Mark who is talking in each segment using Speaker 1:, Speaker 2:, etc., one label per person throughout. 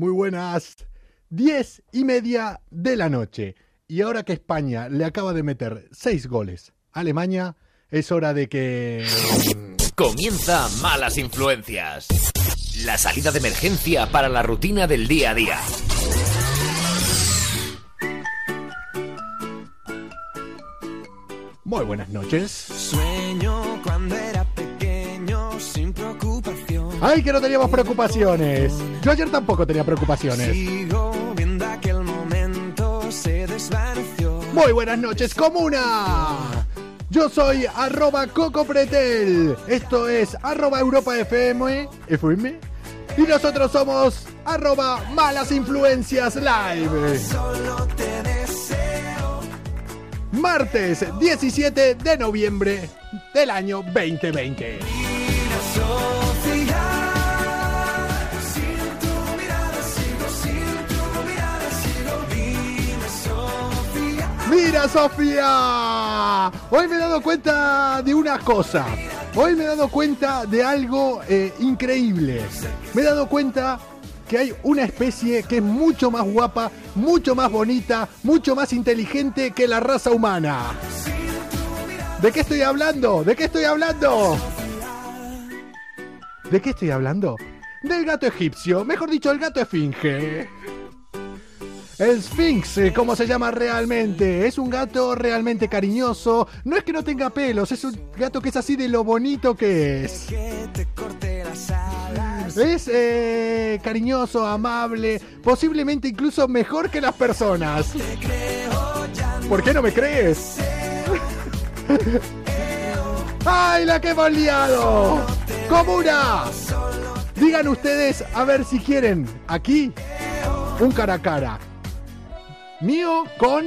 Speaker 1: Muy buenas. Diez y media de la noche. Y ahora que España le acaba de meter seis goles a Alemania, es hora de que...
Speaker 2: Comienza Malas Influencias. La salida de emergencia para la rutina del día a día.
Speaker 1: Muy buenas noches.
Speaker 3: Sueño
Speaker 1: ¡Ay, que no teníamos preocupaciones! Yo ayer tampoco tenía preocupaciones. Muy buenas noches, comuna. Yo soy arroba Coco Pretel. Esto es arroba Europa FM. FM. Y nosotros somos arroba Malas Influencias Live.
Speaker 3: Solo te deseo.
Speaker 1: Martes 17 de noviembre del año 2020. Mira, Sofía. Hoy me he dado cuenta de una cosa. Hoy me he dado cuenta de algo eh, increíble. Me he dado cuenta que hay una especie que es mucho más guapa, mucho más bonita, mucho más inteligente que la raza humana. ¿De qué estoy hablando? ¿De qué estoy hablando? ¿De qué estoy hablando? Del gato egipcio, mejor dicho, el gato esfinge. El Sphinx, eh, como se llama realmente, es un gato realmente cariñoso. No es que no tenga pelos, es un gato que es así de lo bonito que es. Es eh, cariñoso, amable, posiblemente incluso mejor que las personas. ¿Por qué no me crees? ¡Ay, la que hemos liado! ¡Comuna! Digan ustedes a ver si quieren aquí un cara a cara. Mío con.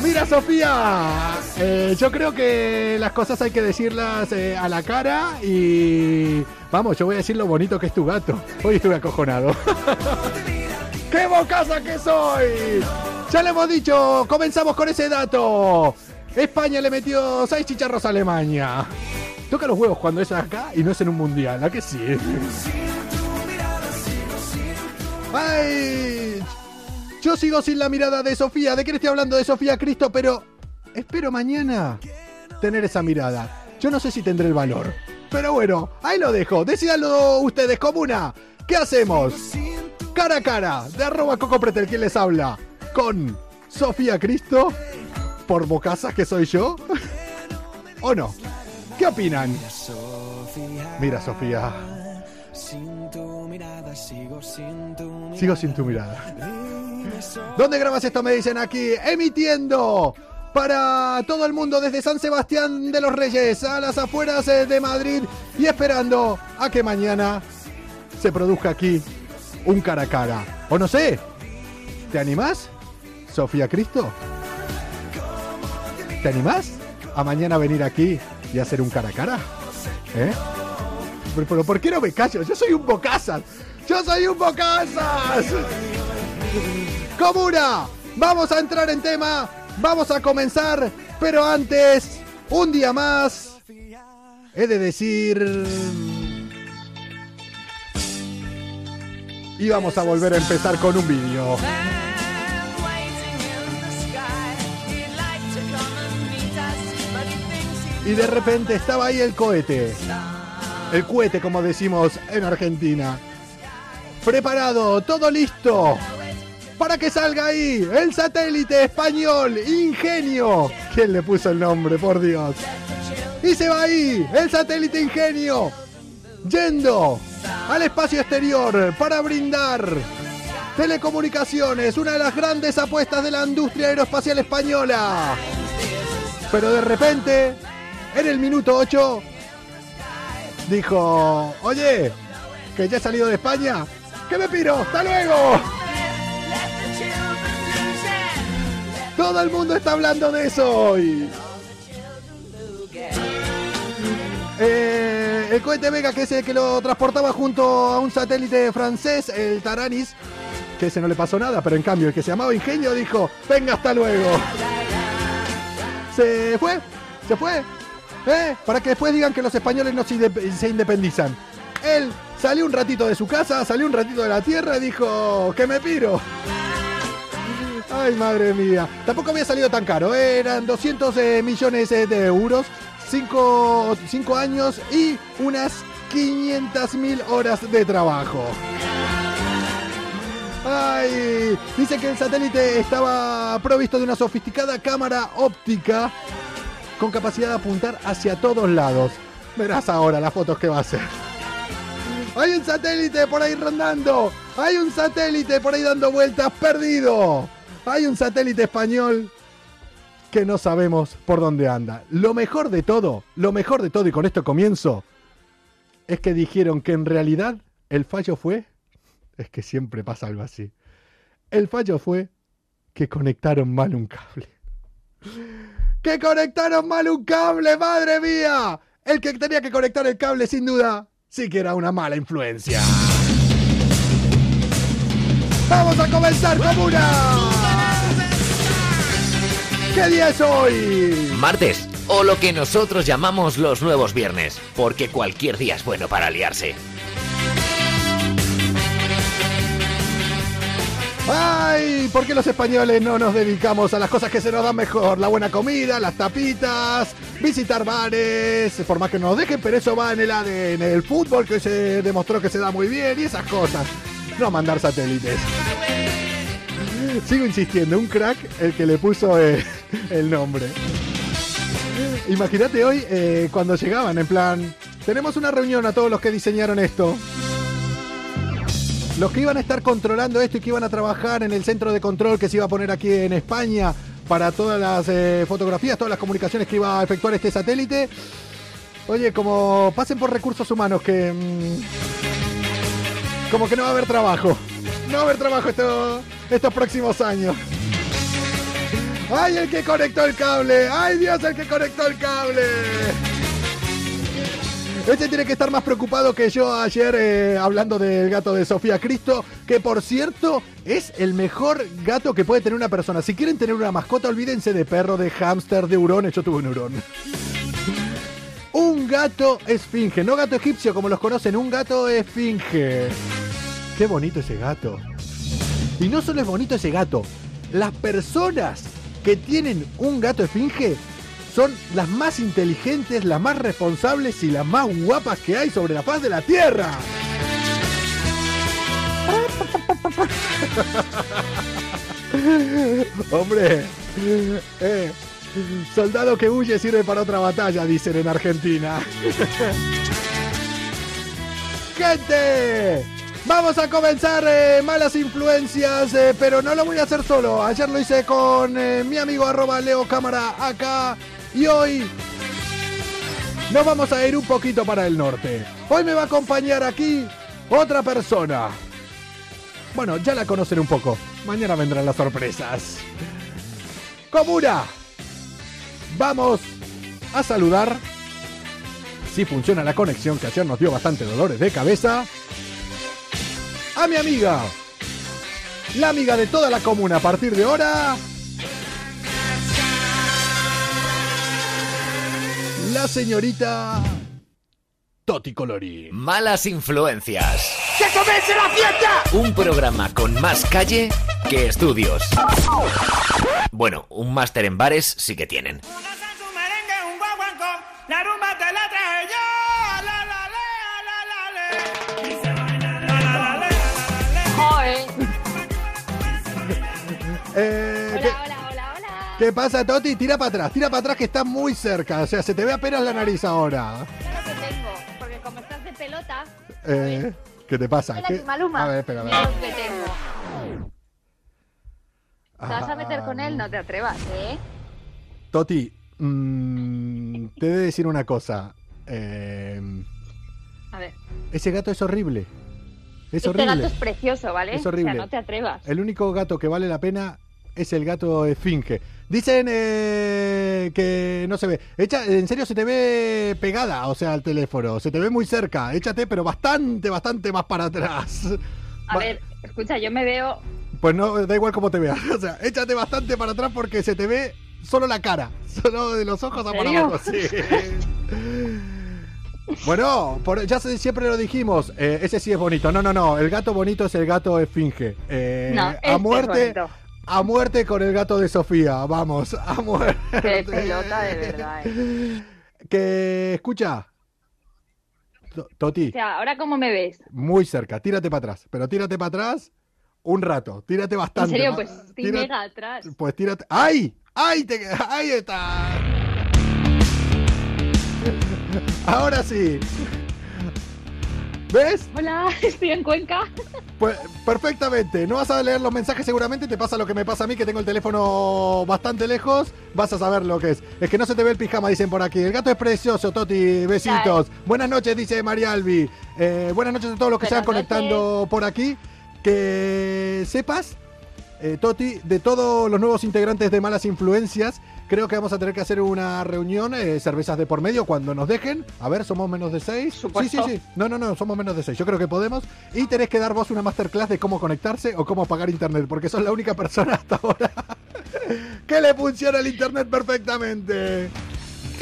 Speaker 1: Mira, Sofía. Eh, yo creo que las cosas hay que decirlas eh, a la cara y. Vamos, yo voy a decir lo bonito que es tu gato. Hoy estuve acojonado. ¡Qué bocaza que soy! Ya le hemos dicho, comenzamos con ese dato. España le metió 6 chicharros a Alemania. Toca los huevos cuando es acá y no es en un mundial, ¿a que sí? ¡Ay! Yo sigo sin la mirada de Sofía. ¿De qué estoy hablando de Sofía Cristo? Pero espero mañana tener esa mirada. Yo no sé si tendré el valor. Pero bueno, ahí lo dejo. Decídanlo ustedes, comuna. ¿Qué hacemos? Cara a cara, de arroba Coco Pretel, ¿quién les habla? Con Sofía Cristo, por bocazas que soy yo. ¿O no? ¿Qué opinan? Mira, Sofía,
Speaker 3: sigo sin tu mirada.
Speaker 1: sigo sin tu mirada. ¿Dónde grabas esto? Me dicen aquí. Emitiendo para todo el mundo desde San Sebastián de los Reyes a las afueras eh, de Madrid y esperando a que mañana se produzca aquí un cara a cara. O no sé, ¿te animás? Sofía Cristo. ¿Te animás a mañana venir aquí y hacer un cara a cara? ¿Eh? Pero ¿por qué no me callo? Yo soy un bocazas. Yo soy un bocazas. Comuna, vamos a entrar en tema, vamos a comenzar, pero antes, un día más, he de decir... Y vamos a volver a empezar con un vídeo. Y de repente estaba ahí el cohete. El cohete, como decimos en Argentina. Preparado, todo listo. Para que salga ahí el satélite español Ingenio. ¿Quién le puso el nombre, por Dios? Y se va ahí, el satélite Ingenio. Yendo al espacio exterior para brindar telecomunicaciones, una de las grandes apuestas de la industria aeroespacial española. Pero de repente, en el minuto 8, dijo, oye, que ya he salido de España, que me piro, hasta luego. Todo el mundo está hablando de eso hoy. Eh, el cohete Vega, que es el que lo transportaba junto a un satélite francés, el Taranis, que ese no le pasó nada, pero en cambio el que se llamaba Ingenio dijo, venga, hasta luego. Se fue, se fue, ¿eh? para que después digan que los españoles no se, inde- se independizan. Él salió un ratito de su casa, salió un ratito de la tierra y dijo que me piro. Ay, madre mía. Tampoco había salido tan caro. Eran 200 eh, millones eh, de euros, 5 años y unas 500 mil horas de trabajo. Ay, dice que el satélite estaba provisto de una sofisticada cámara óptica con capacidad de apuntar hacia todos lados. Verás ahora las fotos que va a hacer. Hay un satélite por ahí rondando. Hay un satélite por ahí dando vueltas perdido. Hay un satélite español que no sabemos por dónde anda. Lo mejor de todo, lo mejor de todo, y con esto comienzo, es que dijeron que en realidad el fallo fue, es que siempre pasa algo así, el fallo fue que conectaron mal un cable. ¡Que conectaron mal un cable, madre mía! El que tenía que conectar el cable, sin duda, sí que era una mala influencia. ¡Vamos a comenzar, comuna! ¿Qué día es hoy?
Speaker 2: Martes, o lo que nosotros llamamos los nuevos viernes, porque cualquier día es bueno para liarse.
Speaker 1: ¡Ay! ¿Por qué los españoles no nos dedicamos a las cosas que se nos dan mejor? La buena comida, las tapitas, visitar bares, por más que nos dejen, pero eso va en el ADN. El fútbol que se demostró que se da muy bien y esas cosas. No mandar satélites. Sigo insistiendo, un crack el que le puso eh, el nombre. Imagínate hoy eh, cuando llegaban, en plan, tenemos una reunión a todos los que diseñaron esto. Los que iban a estar controlando esto y que iban a trabajar en el centro de control que se iba a poner aquí en España para todas las eh, fotografías, todas las comunicaciones que iba a efectuar este satélite. Oye, como pasen por recursos humanos que... mm, como que no va a haber trabajo. No va a haber trabajo esto- estos próximos años. ¡Ay, el que conectó el cable! ¡Ay, Dios, el que conectó el cable! Este tiene que estar más preocupado que yo ayer eh, hablando del gato de Sofía Cristo, que por cierto es el mejor gato que puede tener una persona. Si quieren tener una mascota, olvídense de perro, de hámster, de hurones. Yo tuve un hurón. Un gato esfinge, no gato egipcio como los conocen, un gato esfinge. Qué bonito ese gato. Y no solo es bonito ese gato, las personas que tienen un gato esfinge son las más inteligentes, las más responsables y las más guapas que hay sobre la faz de la Tierra. Hombre, eh, soldado que huye sirve para otra batalla, dicen en Argentina. ¡Gente! Vamos a comenzar eh, malas influencias, eh, pero no lo voy a hacer solo. Ayer lo hice con mi amigo arroba Leo Cámara acá y hoy nos vamos a ir un poquito para el norte. Hoy me va a acompañar aquí otra persona. Bueno, ya la conocen un poco. Mañana vendrán las sorpresas. Comuna, vamos a saludar. Si funciona la conexión, que ayer nos dio bastante dolores de cabeza. A mi amiga. La amiga de toda la comuna a partir de ahora. La señorita Toti Colorín.
Speaker 2: Malas influencias. ¡Que comience la fiesta! Un programa con más calle que estudios. Bueno, un máster en bares sí que tienen.
Speaker 1: Qué pasa, Toti? Tira para atrás, tira para atrás que está muy cerca. O sea, se te ve apenas la nariz ahora.
Speaker 4: Que tengo, porque como estás de pelota,
Speaker 1: Eh, ¿Qué te pasa? ¿Qué-
Speaker 4: Maluma.
Speaker 1: A ver, espera, a ver.
Speaker 4: mira lo que tengo. ¿Te vas a meter con él? No te atrevas, ¿eh?
Speaker 1: Toti, mm, te he de decir una cosa. Eh,
Speaker 4: A ver.
Speaker 1: ese gato es horrible. Es
Speaker 4: este
Speaker 1: horrible.
Speaker 4: gato es precioso, ¿vale?
Speaker 1: Es horrible.
Speaker 4: O sea, no te atrevas.
Speaker 1: El único gato que vale la pena es el gato esfinge. Dicen eh, que no se ve. Echa, en serio se te ve pegada, o sea, al teléfono. Se te ve muy cerca. Échate, pero bastante, bastante más para atrás.
Speaker 4: A
Speaker 1: Va-
Speaker 4: ver, escucha, yo me veo...
Speaker 1: Pues no, da igual cómo te veas. O sea, échate bastante para atrás porque se te ve solo la cara. Solo de los ojos a para abajo, sí. Bueno, por- ya se- siempre lo dijimos, eh, ese sí es bonito. No, no, no, el gato bonito es el gato esfinge. Eh,
Speaker 4: No, este
Speaker 1: a
Speaker 4: es
Speaker 1: muerte,
Speaker 4: bonito.
Speaker 1: A muerte con el gato de Sofía, vamos, a muerte.
Speaker 4: Qué pelota, de verdad. eh.
Speaker 1: Que escucha, To- Toti,
Speaker 4: O sea, ¿ahora cómo me ves?
Speaker 1: muy cerca, tírate para atrás, pero tírate para atrás un rato, tírate
Speaker 4: En
Speaker 1: bastante.
Speaker 4: serio,
Speaker 1: ma-
Speaker 4: pues estoy
Speaker 1: tira-
Speaker 4: mega atrás.
Speaker 1: Pues tírate. ¡Ay! ¡Ay! te- ¡Ahí está! Ahora sí. ¿Ves?
Speaker 4: Hola, estoy en Cuenca.
Speaker 1: Pues perfectamente. No vas a leer los mensajes seguramente. Te pasa lo que me pasa a mí, que tengo el teléfono bastante lejos. Vas a saber lo que es. Es que no se te ve el pijama, dicen por aquí. El gato es precioso, Toti. Besitos. Buenas noches, dice María Albi. Eh, buenas noches a todos los que se van conectando por aquí. Que sepas eh, Toti, de todos los nuevos integrantes de Malas Influencias, creo que vamos a tener que hacer una reunión, eh, cervezas de por medio, cuando nos dejen. A ver, ¿somos menos de seis? Sí, sí, sí. No, no, no, somos menos de seis. Yo creo que podemos. Y tenés que dar vos una masterclass de cómo conectarse o cómo pagar internet, porque sos la única persona hasta ahora que le funciona el internet perfectamente.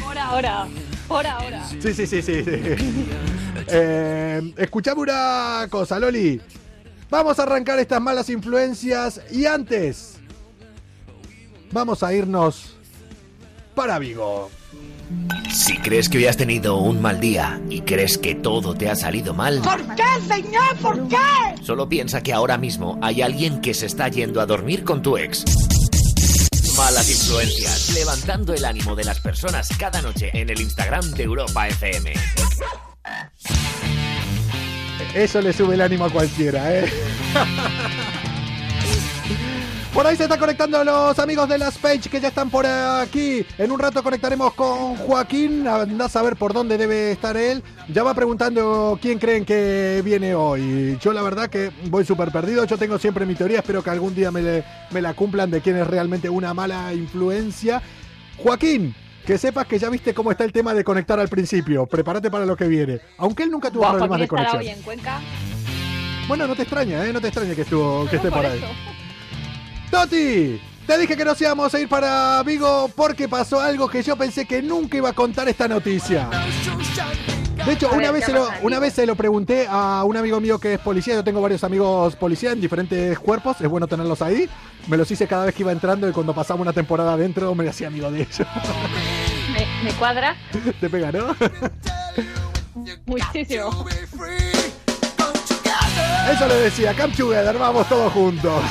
Speaker 4: Por ahora, por ahora.
Speaker 1: Sí, sí, sí, sí. sí. Eh, escuchame una cosa, Loli. Vamos a arrancar estas malas influencias y antes vamos a irnos para Vigo.
Speaker 2: Si crees que hoy has tenido un mal día y crees que todo te ha salido mal,
Speaker 5: ¿Por qué, señor? ¿Por qué?
Speaker 2: solo piensa que ahora mismo hay alguien que se está yendo a dormir con tu ex. Malas influencias, levantando el ánimo de las personas cada noche en el Instagram de Europa FM.
Speaker 1: Eso le sube el ánimo a cualquiera, ¿eh? Por ahí se están conectando los amigos de las Page que ya están por aquí. En un rato conectaremos con Joaquín. Anda a saber por dónde debe estar él. Ya va preguntando quién creen que viene hoy. Yo la verdad que voy súper perdido. Yo tengo siempre mi teoría. Espero que algún día me, me la cumplan de quién es realmente una mala influencia. Joaquín, que sepas que ya viste cómo está el tema de conectar al principio. Prepárate para lo que viene. Aunque él nunca tuvo problemas de
Speaker 4: estará
Speaker 1: conexión.
Speaker 4: hoy en Cuenca.
Speaker 1: Bueno, no te extraña, ¿eh? No te extraña que, estuvo, que esté por ahí.
Speaker 4: eso.
Speaker 1: Toti, te dije que nos íbamos a ir para Vigo porque pasó algo que yo pensé que nunca iba a contar esta noticia. De hecho,
Speaker 4: A
Speaker 1: una
Speaker 4: ver,
Speaker 1: vez,
Speaker 4: ¿qué
Speaker 1: se lo,
Speaker 4: pasa
Speaker 1: una vez se lo pregunté a un amigo mío que es policía. Yo tengo varios amigos policía en diferentes cuerpos. Es bueno tenerlos ahí. Me los hice cada vez que iba entrando y cuando pasaba una temporada adentro me hacía amigo de ellos.
Speaker 4: Me, cuadra
Speaker 1: Te pega, ¿no?
Speaker 4: muchísimo.
Speaker 1: Eso le decía, Come Together, vamos todos juntos.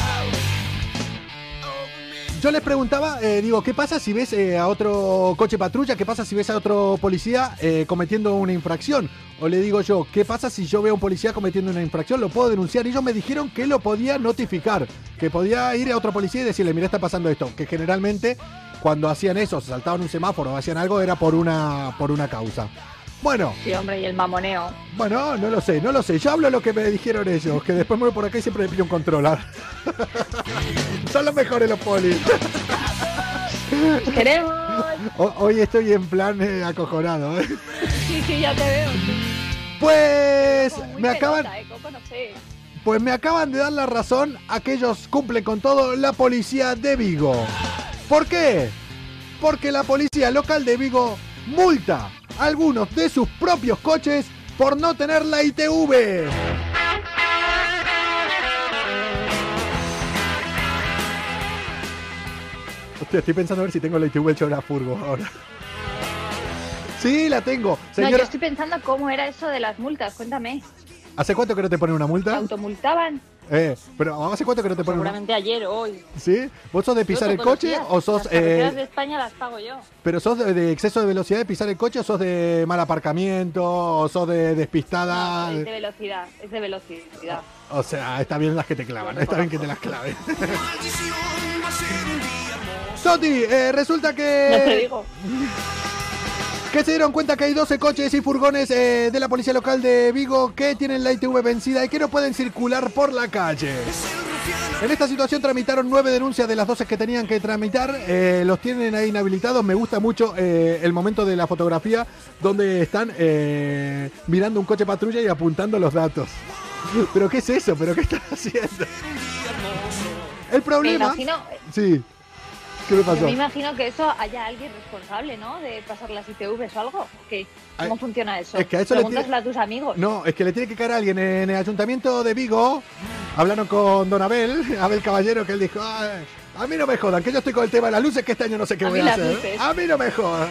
Speaker 1: Yo les preguntaba, eh, digo, ¿qué pasa si ves eh, a otro coche patrulla? ¿Qué pasa si ves a otro policía eh, cometiendo una infracción? O le digo yo, ¿qué pasa si yo veo a un policía cometiendo una infracción? ¿Lo puedo denunciar? Y ellos me dijeron que lo podía notificar, que podía ir a otro policía y decirle, mira, está pasando esto. Que generalmente cuando hacían eso, se saltaban un semáforo o hacían algo, era por una, por una causa. Bueno,
Speaker 4: Sí, hombre, y el mamoneo.
Speaker 1: bueno, no lo sé, no lo sé. Yo hablo lo que me dijeron ellos, que después me voy por acá y siempre me pido un controlar. Son los mejores los polis.
Speaker 4: Queremos.
Speaker 1: Ho- Hoy estoy en plan eh, acojonado. ¿eh?
Speaker 4: Sí, sí, ya te veo.
Speaker 1: Pues me acaban,
Speaker 4: eh, Coco, no sé.
Speaker 1: pues me acaban de dar la razón. Aquellos cumplen con todo la policía de Vigo. ¿Por qué? Porque la policía local de Vigo multa a algunos de sus propios coches por no tener la ITV. Hostia, estoy pensando a ver si tengo la ITV hecho una furgo ahora. Sí, la tengo.
Speaker 4: No, yo
Speaker 1: Señora,
Speaker 4: estoy pensando cómo era eso de las multas. Cuéntame.
Speaker 1: ¿hace cuánto que no te ponen una
Speaker 4: ¿Te
Speaker 1: multa?
Speaker 4: automultaban?
Speaker 1: Eh, pero ¿hace cuánto que no te ponen una
Speaker 4: Seguramente ayer hoy.
Speaker 1: ¿Sí? ¿Vos sos de pisar el coche
Speaker 4: días.
Speaker 1: o sos...
Speaker 4: Las
Speaker 1: eh,
Speaker 4: de España las pago yo.
Speaker 1: pero sos de, de exceso de velocidad de pisar el coche o sos de mal aparcamiento o sos de despistada?
Speaker 4: No, es de velocidad. Es de velocidad.
Speaker 1: O sea, está bien las que te clavan, está bien que te las claven. Soti, eh, resulta
Speaker 4: No te
Speaker 1: que,
Speaker 4: digo.
Speaker 1: Que se dieron cuenta que hay 12 coches y furgones eh, de la policía local de Vigo que tienen la ITV vencida y que no pueden circular por la calle. En esta situación tramitaron nueve denuncias de las 12 que tenían que tramitar. eh, los tienen ahí inhabilitados. Me gusta mucho eh, el momento de la fotografía donde están eh, mirando un coche patrulla y apuntando los datos. ¿Pero qué es eso? ¿Pero qué están haciendo? El
Speaker 4: Me
Speaker 1: problema...
Speaker 4: imagino,
Speaker 1: Sí. ¿Qué me pasó?
Speaker 4: Yo me imagino que eso haya alguien responsable, ¿no? De pasar las ITVs o algo. ¿Qué? ¿Cómo
Speaker 1: Ay,
Speaker 4: funciona eso?
Speaker 1: es que a eso le tiene-
Speaker 4: a tus amigos.
Speaker 1: No, es que le tiene que caer a alguien en el ayuntamiento de Vigo. Hablaron con Don Abel, Abel Caballero, que él dijo, "Ay, a mí no me jodan, que yo estoy con el tema de las luces, que este año no sé qué
Speaker 4: A
Speaker 1: voy a hacer.
Speaker 4: luces.
Speaker 1: A mí no me jodan.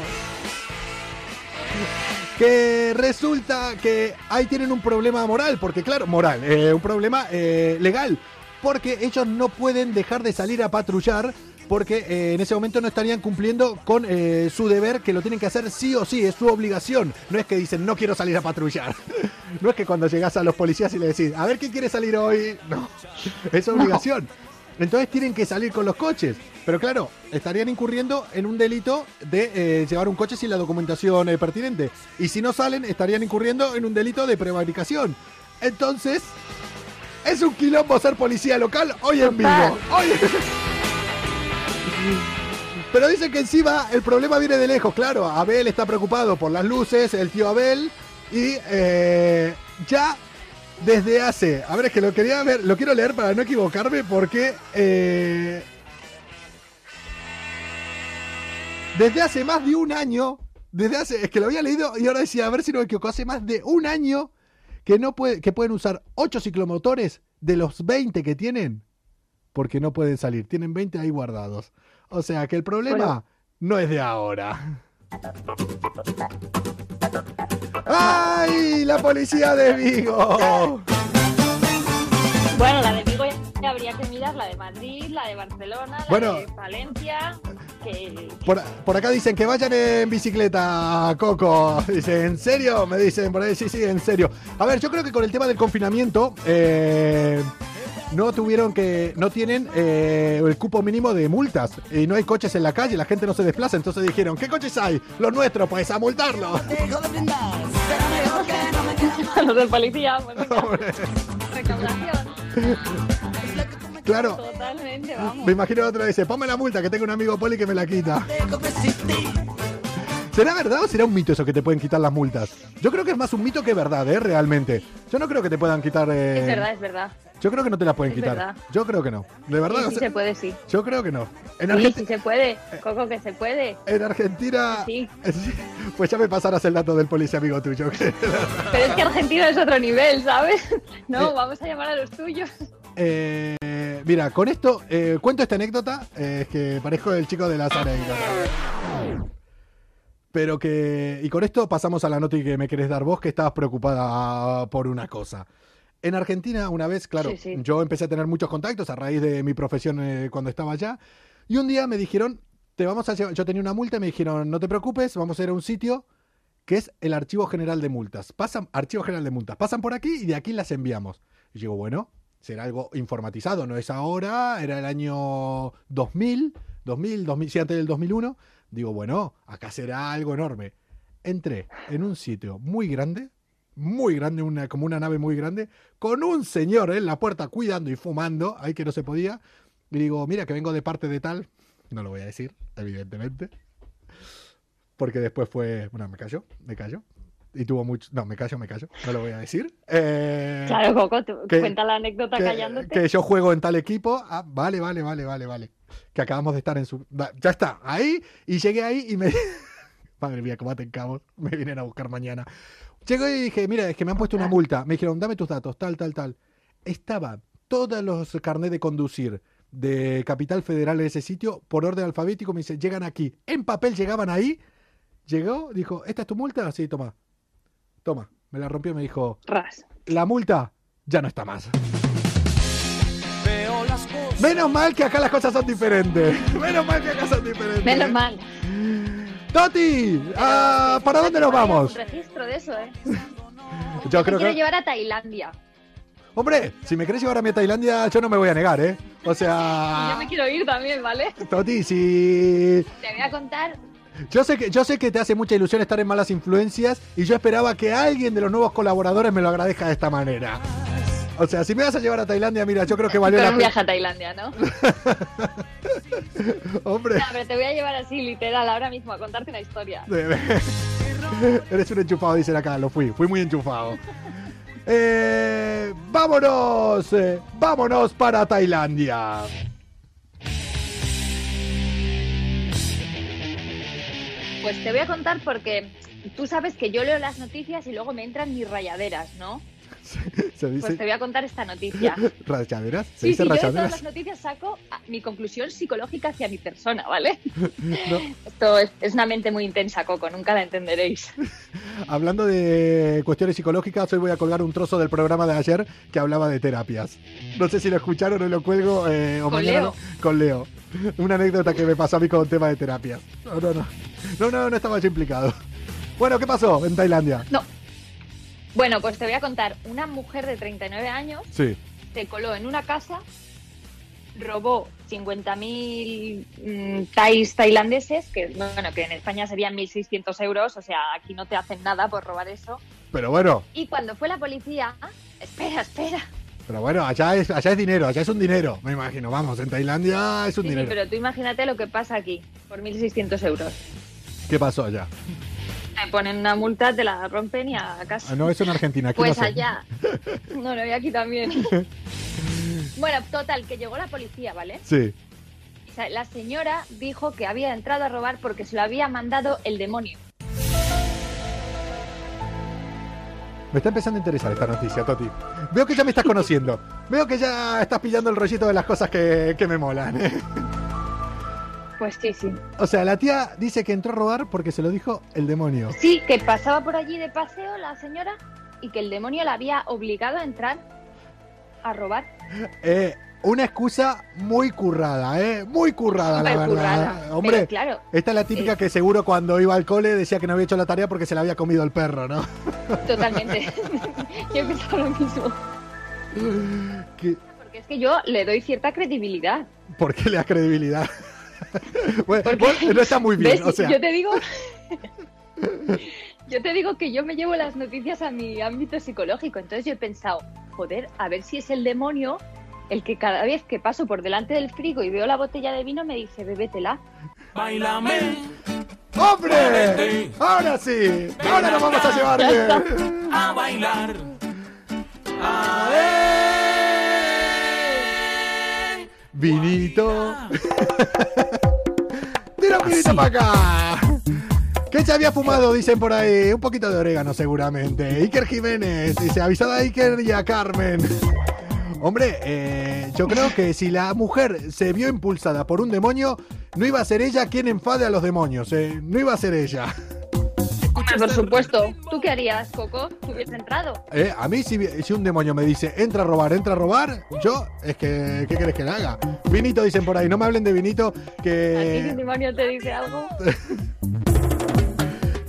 Speaker 1: Que resulta que ahí tienen un problema moral, porque claro, moral, eh, un problema eh, legal, porque ellos no pueden dejar de salir a patrullar porque eh, en ese momento no estarían cumpliendo con eh, su deber, que lo tienen que hacer sí o sí, es su obligación. No es que dicen, no quiero salir a patrullar. No es que cuando llegas a los policías y le decís, a ver quién quiere salir hoy. No, es obligación. Entonces tienen que salir con los coches. Pero claro, estarían incurriendo en un delito de eh, llevar un coche sin la documentación eh, pertinente. Y si no salen, estarían incurriendo en un delito de prevaricación. Entonces, es un quilombo ser policía local hoy en vivo. Hoy- Pero dicen que encima el problema viene de lejos, claro. Abel está preocupado por las luces, el tío Abel, y eh, ya desde hace. A ver, es que lo quería ver, lo quiero leer para no equivocarme, porque. eh, desde hace más de un año. Desde hace. Es que lo había leído y ahora decía, a ver si no me equivoco. Hace más de un año que no que pueden usar 8 ciclomotores de los 20 que tienen. Porque no pueden salir. Tienen 20 ahí guardados. O sea que el problema
Speaker 4: Bueno.
Speaker 1: no es de ahora. ¡Ay! La policía de Vigo.
Speaker 4: Bueno, la de Vigo ya habría que mirar, la de Madrid, la de Barcelona, la
Speaker 1: Bueno.
Speaker 4: de Valencia, que...
Speaker 1: Por, por acá dicen que vayan en bicicleta, Coco. Dicen, ¿en serio? Me dicen por ahí, sí, sí, en serio. A ver, yo creo que con el tema del confinamiento, eh, no tuvieron que, no tienen eh, el cupo mínimo de multas. Y no hay coches en la calle, la gente no se desplaza. Entonces dijeron, ¿qué coches hay? Los nuestros, pues a multarlos.
Speaker 4: Los del policía, pues recaudación.
Speaker 1: Claro.
Speaker 4: Totalmente, vamos.
Speaker 1: Me imagino otra vez, dice, ponme la multa, que tengo un amigo poli que me la quita. ¿Será verdad o será un mito eso que te pueden quitar las multas? Yo creo que es más un mito que verdad, ¿eh? Realmente. Yo no creo que te puedan quitar... eh,
Speaker 4: Es verdad, es verdad.
Speaker 1: Yo creo que no te las pueden
Speaker 4: Es
Speaker 1: quitar.
Speaker 4: verdad.
Speaker 1: Yo creo que no. De verdad,
Speaker 4: Sí,
Speaker 1: o
Speaker 4: sí
Speaker 1: sea,
Speaker 4: se puede, sí.
Speaker 1: yo creo que no. En,
Speaker 4: Sí, se puede. Coco, que se puede.
Speaker 1: en Argentina...
Speaker 4: Sí.
Speaker 1: Pues ya me pasarás el dato del policía amigo tuyo.
Speaker 4: Pero es que Argentina es otro nivel, ¿sabes? No, vamos a llamar a los tuyos.
Speaker 1: Eh, mira, con esto eh, cuento esta anécdota. eh, es que parezco el chico de las anécdotas. Pero que. Y con esto pasamos a la nota que me querés dar vos, que estabas preocupada por una cosa. En Argentina, una vez, claro,
Speaker 4: Sí, sí.
Speaker 1: yo empecé a tener muchos contactos a raíz de mi profesión eh, cuando estaba allá. Y un día me dijeron, te vamos a llevar. Yo tenía una multa y me dijeron, no te preocupes, vamos a ir a un sitio que es el Archivo General de Multas. Pasan, Archivo General de Multas. Pasan por aquí y de aquí las enviamos. Y digo, bueno, será algo informatizado, no es ahora, era el año 2000, 2000, 2000, sí, antes del 2001. Digo, bueno, acá será algo enorme. Entré en un sitio muy grande, muy grande, una, como una nave muy grande, con un señor en la puerta cuidando y fumando, ahí que no se podía. Y digo, mira, que vengo de parte de tal. No lo voy a decir, evidentemente. Porque después fue. Bueno, me cayó, me cayó. Y tuvo mucho. No, me callo, me callo. No lo voy a decir. Eh,
Speaker 4: Claro, Coco, tú
Speaker 1: que-
Speaker 4: cuenta la anécdota
Speaker 1: que,
Speaker 4: callándote.
Speaker 1: que yo juego en tal equipo. Ah, vale, vale, vale, vale, vale. Que acabamos de estar en su. Ya está, ahí. Y llegué ahí y me. Madre mía, cómo en cabos. Me vienen a buscar mañana. Llego y dije, mira, es que me han puesto una multa. Me dijeron, dame tus datos, tal, tal, tal. Estaban todos los carnets de conducir de Capital Federal en ese sitio por orden alfabético. Me dice, llegan aquí. En papel llegaban ahí. Llegó, dijo, ¿esta es tu multa? Sí, toma. Toma. Me la rompió y me dijo,
Speaker 4: Ras.
Speaker 1: la multa ya no está más.
Speaker 3: Veo las cosas.
Speaker 1: Menos mal que acá las cosas son diferentes. Menos mal que acá son diferentes.
Speaker 4: Menos mal.
Speaker 1: Toti, ah, ¿para dónde nos vamos?
Speaker 4: Un registro de eso, ¿eh?
Speaker 1: Yo creo
Speaker 4: quiero
Speaker 1: que...
Speaker 4: llevar a Tailandia.
Speaker 1: Hombre, si me querés llevar a mí a Tailandia, yo no me voy a negar, ¿eh? O
Speaker 4: Yo
Speaker 1: sea,
Speaker 4: me quiero ir también, ¿vale?
Speaker 1: Toti, si...
Speaker 4: Te voy a contar.
Speaker 1: Yo sé, que, yo sé que te hace mucha ilusión estar en malas influencias y yo esperaba que alguien de los nuevos colaboradores me lo agradezca de esta manera. O sea, si me vas a llevar a Tailandia, mira, yo creo que valió
Speaker 4: Con
Speaker 1: la
Speaker 4: un
Speaker 1: pena.
Speaker 4: viaje a Tailandia, ¿no?
Speaker 1: Hombre,
Speaker 4: No, pero te voy a llevar así, literal, ahora mismo, a contarte una historia.
Speaker 1: Eres un enchufado, dicen acá, lo fui, fui muy enchufado. Eh, vámonos, eh, vámonos para Tailandia.
Speaker 4: Pues te voy a contar porque tú sabes que yo leo las noticias y luego me entran mis rayaderas, ¿no?
Speaker 1: Se dice
Speaker 4: Pues te voy a contar esta noticia.
Speaker 1: rayaderas. Se
Speaker 4: Sí,
Speaker 1: dice
Speaker 4: sí, yo de todas
Speaker 1: rayaderas.
Speaker 4: las noticias saco mi conclusión psicológica hacia mi persona, ¿vale?
Speaker 1: No.
Speaker 4: Esto es, es una mente muy intensa, Coco, nunca la entenderéis.
Speaker 1: Hablando de cuestiones psicológicas, hoy voy a colgar un trozo del programa de ayer que hablaba de terapias. No sé si lo escucharon o lo cuelgo eh, o
Speaker 4: Con
Speaker 1: mañana
Speaker 4: Leo.
Speaker 1: con Leo. Una anécdota que me pasó a mí con el tema de terapias. No, no, no. No, no, no estaba yo implicado. Bueno, ¿qué pasó en Tailandia?
Speaker 4: No. Bueno, pues te voy a contar. Una mujer de 39 años
Speaker 1: Sí.
Speaker 4: se coló en una casa, robó 50.000 mm, thais tailandeses, que bueno, que en España serían 1.600 euros, o sea, aquí no te hacen nada por robar eso.
Speaker 1: Pero bueno,
Speaker 4: Y cuando fue la policía, espera, espera.
Speaker 1: Pero bueno, allá es, allá es dinero, allá es un dinero, me imagino. Vamos, en Tailandia es un
Speaker 4: Sí, sí,
Speaker 1: dinero.
Speaker 4: pero tú imagínate lo que pasa aquí, por 1.600 euros.
Speaker 1: ¿Qué pasó allá?
Speaker 4: Te ponen una multa, te la rompen y a casa.
Speaker 1: Ah, no, eso en Argentina. Aquí
Speaker 4: Pues
Speaker 1: no
Speaker 4: allá. No, no, y aquí también. Bueno, total, que llegó la policía, ¿vale?
Speaker 1: Sí.
Speaker 4: La señora dijo que había entrado a robar porque se lo había mandado el demonio.
Speaker 1: Me está empezando a interesar esta noticia, Toti. Veo que ya me estás conociendo. Veo que ya estás pillando el rollito de las cosas que, que me molan.
Speaker 4: Pues sí, sí.
Speaker 1: O sea, la tía dice que entró a robar porque se lo dijo el demonio.
Speaker 4: Sí, que pasaba por allí de paseo la señora y que el demonio la había obligado a entrar a robar.
Speaker 1: Eh, una excusa muy currada, ¿eh? Muy currada, la verdad.
Speaker 4: currada.
Speaker 1: Hombre,
Speaker 4: Pero claro,
Speaker 1: esta es la típica
Speaker 4: eh.
Speaker 1: que seguro cuando iba al cole decía que no había hecho la tarea porque se la había comido el perro, ¿no?
Speaker 4: totalmente. yo he pensado lo mismo.
Speaker 1: Que-
Speaker 4: Porque es que yo le doy cierta credibilidad.
Speaker 1: ¿Por qué le das credibilidad? bueno,
Speaker 4: Porque-
Speaker 1: vos no está muy bien,
Speaker 4: ¿Ves?
Speaker 1: o sea.
Speaker 4: Yo te digo. yo te digo que yo me llevo las noticias a mi ámbito psicológico. Entonces yo he pensado, joder, a ver si es el demonio el que cada vez que paso por delante del frigo y veo la botella de vino me dice, bebétela.
Speaker 5: Bailame
Speaker 1: ¡Hombre! ¡Ahora sí! ¡Ahora nos vamos a llevar bien!
Speaker 5: a bailar.
Speaker 1: Vinito. Tira un vinito para acá. ¿Qué se había fumado? Dicen por ahí. Un poquito de orégano, seguramente. Iker Jiménez. Dice, avisada a Iker y a Carmen. Hombre, eh, yo creo que si la mujer se vio impulsada por un demonio, no iba a ser ella quien enfade a los demonios. eh. No iba a ser ella.
Speaker 4: Por supuesto. ¿Tú qué harías, Coco? ¿Tú hubieras entrado?
Speaker 1: Eh, a mí, si, si un demonio me dice, entra a robar, entra a robar, yo, es que, ¿qué querés que le haga? Vinito, dicen por ahí, no me hablen de vinito,
Speaker 4: ¿A ti si
Speaker 1: que...
Speaker 4: un demonio te dice algo?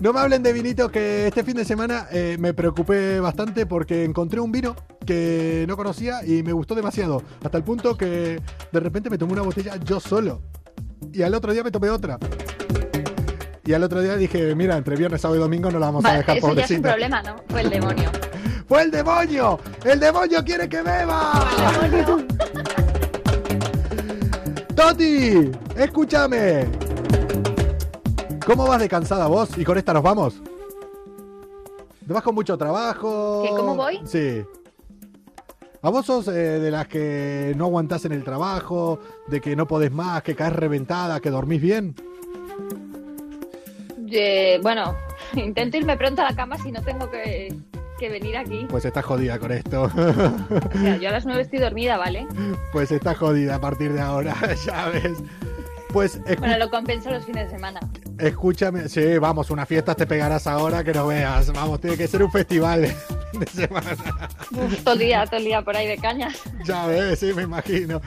Speaker 1: No me hablen de vinito, que este fin de semana eh, me preocupé bastante porque encontré un vino que no conocía y me gustó demasiado, hasta el punto que de repente me tomé una botella yo solo. Y al otro día me tomé otra. Y al otro día dije, mira, entre viernes, sábado y domingo no la vamos a dejar,
Speaker 4: eso ya es un problema, ¿no? Fue el demonio.
Speaker 1: ¡Fue el demonio! ¡El demonio quiere que beba!
Speaker 4: El demonio.
Speaker 1: Toti, escúchame. ¿Cómo vas de cansada vos? Y con esta nos vamos. ¿Te vas con mucho trabajo?
Speaker 4: ¿Que cómo voy?
Speaker 1: Sí. ¿A vos sos eh, de las que no aguantás en el trabajo, de que no podés más, que caes reventada, que dormís bien?
Speaker 4: Eh, bueno, intento irme pronto a la cama si no tengo que, que venir aquí.
Speaker 1: Pues estás jodida con esto.
Speaker 4: O sea, yo a las nueve estoy dormida, ¿vale?
Speaker 1: pues estás jodida a partir de ahora, ya ves. Pues
Speaker 4: Bueno, lo compenso los fines de semana.
Speaker 1: escúchame, sí, vamos, una fiesta te pegarás ahora que no veas. Vamos, tiene que ser un festival de, de semana.
Speaker 4: Uf, todo el día, todo el día por ahí de cañas.
Speaker 1: Ya ves, sí, me imagino.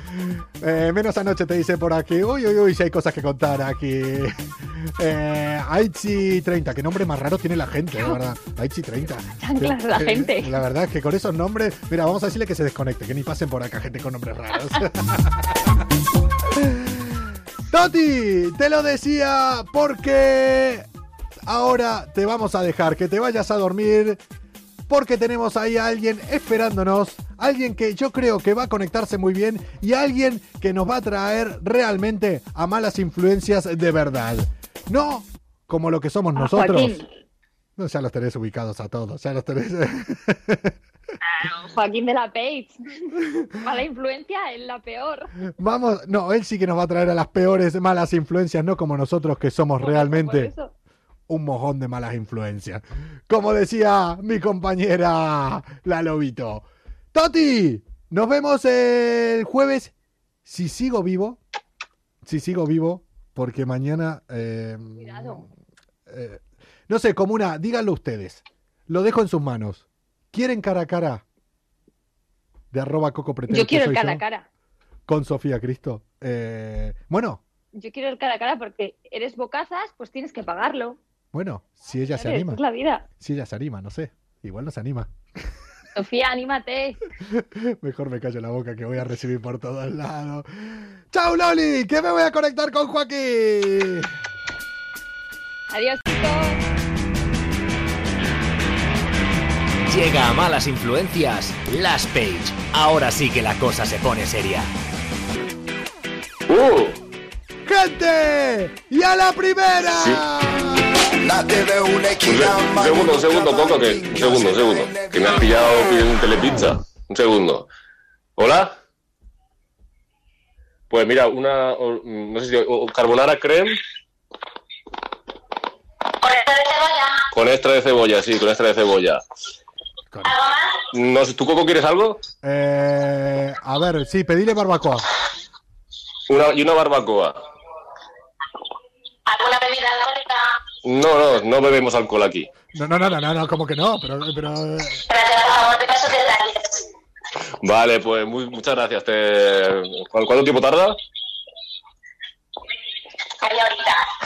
Speaker 1: Eh, menos anoche te dice por aquí. Uy, uy, uy, si hay cosas que contar aquí. Eh, Aichi 30, qué nombre más raro tiene la gente, la verdad. Aichi 30.
Speaker 4: Chanclas, la
Speaker 1: Sí,
Speaker 4: gente.
Speaker 1: La verdad es que con esos nombres. Mira, vamos a decirle que se desconecte, que ni pasen por acá gente con nombres raros. Toti, te lo decía porque ahora te vamos a dejar que te vayas a dormir porque tenemos ahí a alguien esperándonos, alguien que yo creo que va a conectarse muy bien y alguien que nos va a traer realmente a malas influencias de verdad. No como lo que somos
Speaker 4: A
Speaker 1: nosotros. No, ya los tenés ubicados a todos, ya los tenés.
Speaker 4: Joaquín de la Page. Mala influencia es la peor.
Speaker 1: Vamos, no, él sí que nos va a traer a las peores malas influencias, no como nosotros que somos
Speaker 4: Por
Speaker 1: realmente
Speaker 4: eso.
Speaker 1: un mojón de malas influencias. Como decía mi compañera La Lobito. Toti, nos vemos el jueves. Si sigo vivo, si sigo vivo, porque mañana... eh,
Speaker 4: Cuidado.
Speaker 1: eh, no sé, como una, díganlo ustedes. Lo dejo en sus manos. ¿Quieren cara a cara? De arroba coco pretende
Speaker 4: Yo quiero el cara a cara.
Speaker 1: Con Sofía Cristo. Eh, bueno,
Speaker 4: Yo quiero el cara a cara porque eres bocazas, pues tienes que pagarlo.
Speaker 1: bueno, si ella se anima.
Speaker 4: Es la vida.
Speaker 1: Si ella se anima, no sé. Igual no se anima.
Speaker 4: Sofía, anímate.
Speaker 1: Mejor me callo la boca que voy a recibir por todos lados. ¡Chao, Loli! Que me voy a conectar con Joaquín.
Speaker 4: Adiós, chicos.
Speaker 2: Llega a malas influencias Last Page. Ahora sí que la cosa se pone seria.
Speaker 6: ¡Uh!
Speaker 1: ¡Gente! ¡Y a la primera!
Speaker 7: Una
Speaker 6: Un, segundo, un segundo, Coco, que, un segundo, un segundo. Que me has pillado pidiendo un telepizza. Un segundo. ¿Hola? Pues mira, una, no sé si, carbonara creme. Con extra de cebolla, sí, con extra de cebolla.
Speaker 1: Con-
Speaker 6: No sé, ¿tú, Coco, quieres algo?
Speaker 1: Eh, a ver, sí, pedile barbacoa.
Speaker 6: Una, y una barbacoa.
Speaker 8: ¿Alguna bebida alcohólica?
Speaker 6: No, no, no bebemos alcohol aquí.
Speaker 1: No, no, no, no, no, no, como que no, pero, pero
Speaker 8: Espérate, por favor, te paso detalles.
Speaker 6: Vale, pues muy- muchas gracias. Te... ¿Cu- ¿Cuánto tiempo tarda?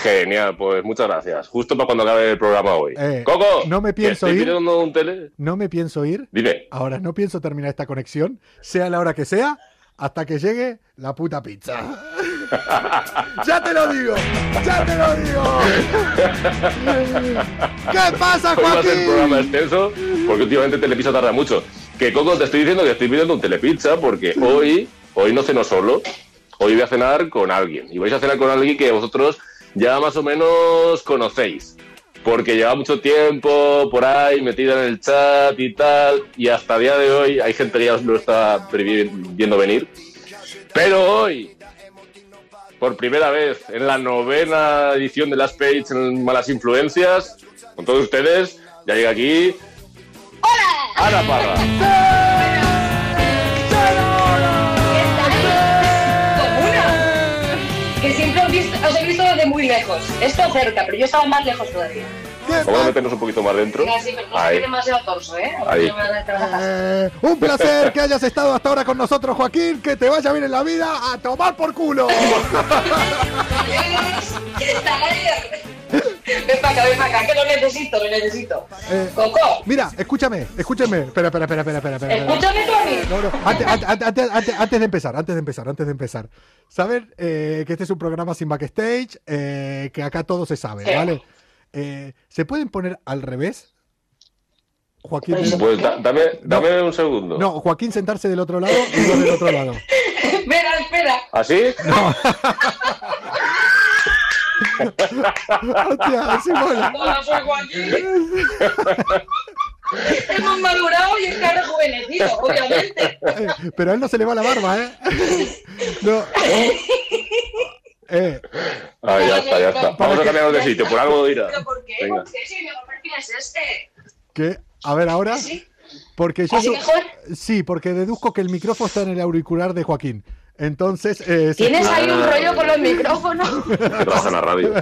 Speaker 6: Genial, pues muchas gracias. Justo para cuando acabe el programa hoy.
Speaker 1: Eh,
Speaker 6: Coco,
Speaker 1: no me pienso
Speaker 6: estoy
Speaker 1: ir.
Speaker 6: pidiendo un tele.
Speaker 1: no me pienso ir.
Speaker 6: Dime.
Speaker 1: Ahora no pienso terminar esta conexión, sea la hora que sea, hasta que llegue la puta pizza. ya te lo digo, ya te lo digo. ¿Qué pasa,
Speaker 6: Hoy va a ser programa
Speaker 1: Joaquín?
Speaker 6: extenso porque últimamente Telepizza tarda mucho. Que Coco, te estoy diciendo que estoy pidiendo un Telepizza porque hoy, hoy no ceno solo. Hoy voy a cenar con alguien. Y vais a cenar con alguien que vosotros ya más o menos conocéis. Porque lleva mucho tiempo por ahí metida en el chat y tal. Y hasta el día de hoy hay gente que ya os lo está viendo venir. Pero hoy, por primera vez en la novena edición de Last Page en Malas Influencias, con todos ustedes, ya llega aquí. ¡Hola! Ana Parra.
Speaker 8: os, he visto desde muy lejos. Esto cerca, pero yo estaba más lejos todavía.
Speaker 1: ¿Qué
Speaker 6: Vamos a meternos un poquito más dentro.
Speaker 8: Venga, sí, pero no
Speaker 6: Ahí.
Speaker 8: demasiado torso, ¿eh?
Speaker 6: Ahí.
Speaker 1: Eh, un placer que hayas estado hasta ahora con nosotros, Joaquín. Que te vaya bien en la vida a tomar por culo.
Speaker 8: Ven para acá, ven para acá, que lo necesito, lo necesito.
Speaker 1: Eh,
Speaker 8: Coco,
Speaker 1: Mira, escúchame, escúchame. Espera, espera, espera, espera, espera. espera.
Speaker 8: escúchame tú a mí.
Speaker 1: No, no, antes, antes, antes, de empezar, antes de empezar, antes de empezar. Saben eh, que este es un programa sin backstage, eh, que acá todo se sabe,
Speaker 8: Sí.
Speaker 1: ¿vale? Eh, ¿Se pueden poner al revés? Joaquín,
Speaker 8: Pues,
Speaker 6: Pues da- dame, dame un segundo.
Speaker 1: no, Joaquín sentarse del otro lado y yo del otro lado.
Speaker 8: Espera, espera.
Speaker 6: ¿Así?
Speaker 1: Hostia, sí mola.
Speaker 8: Hola, soy Joaquín. Hemos madurado y es que ahora rejuvenecido, obviamente.
Speaker 1: Eh, pero a él no se le va la barba, ¿eh? No. Eh,
Speaker 6: Ah, ya está, ya está. Vamos a cambiarnos de sitio, por algo dirá.
Speaker 8: ¿Pero por qué?
Speaker 6: Venga.
Speaker 8: ¿Por qué? Si mi mejor perfil es este.
Speaker 1: que, a ver, ahora.
Speaker 8: ¿Sí?
Speaker 1: Porque yo.
Speaker 8: ¿Así
Speaker 1: su-
Speaker 8: mejor?
Speaker 1: Sí, porque deduzco que el micrófono está en el auricular de Joaquín. Entonces. eh, se-
Speaker 8: ¿Tienes ahí un rollo con los micrófonos?
Speaker 6: Que trabaja en la radio.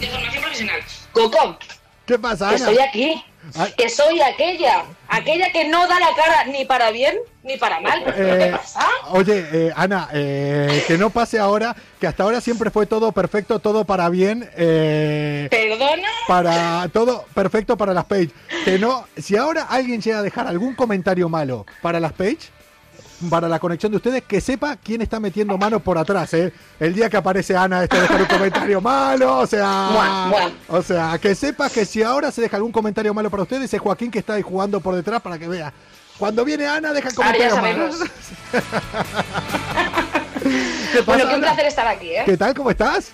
Speaker 8: De formación profesional. Coco,
Speaker 1: ¿Qué pasa,
Speaker 8: que
Speaker 1: Ana?
Speaker 8: estoy aquí.
Speaker 1: Ay.
Speaker 8: Que soy aquella. Aquella que no da la cara ni para bien ni para mal. ¿Pero
Speaker 1: Eh,
Speaker 8: ¿Qué pasa?
Speaker 1: Oye, eh, Ana, eh, que no pase ahora, que hasta ahora siempre fue todo perfecto, todo para bien, eh,
Speaker 8: ¿Perdona?
Speaker 1: para todo perfecto para las page. Que no, si ahora alguien llega a dejar algún comentario malo para las page, para la conexión de ustedes, que sepa quién está metiendo mano por atrás, ¿eh? El día que aparece Ana, este dejar un comentario malo, o sea,
Speaker 8: Mua, mua.
Speaker 1: o sea, que sepa que si ahora se deja algún comentario malo para ustedes, es Joaquín que está ahí jugando por detrás para que vea. Cuando viene Ana, deja comentarios malos.
Speaker 8: sabemos.
Speaker 1: ¿Qué pasa,
Speaker 8: Bueno, qué un placer estar aquí, ¿eh?
Speaker 1: ¿Qué tal? ¿Cómo estás?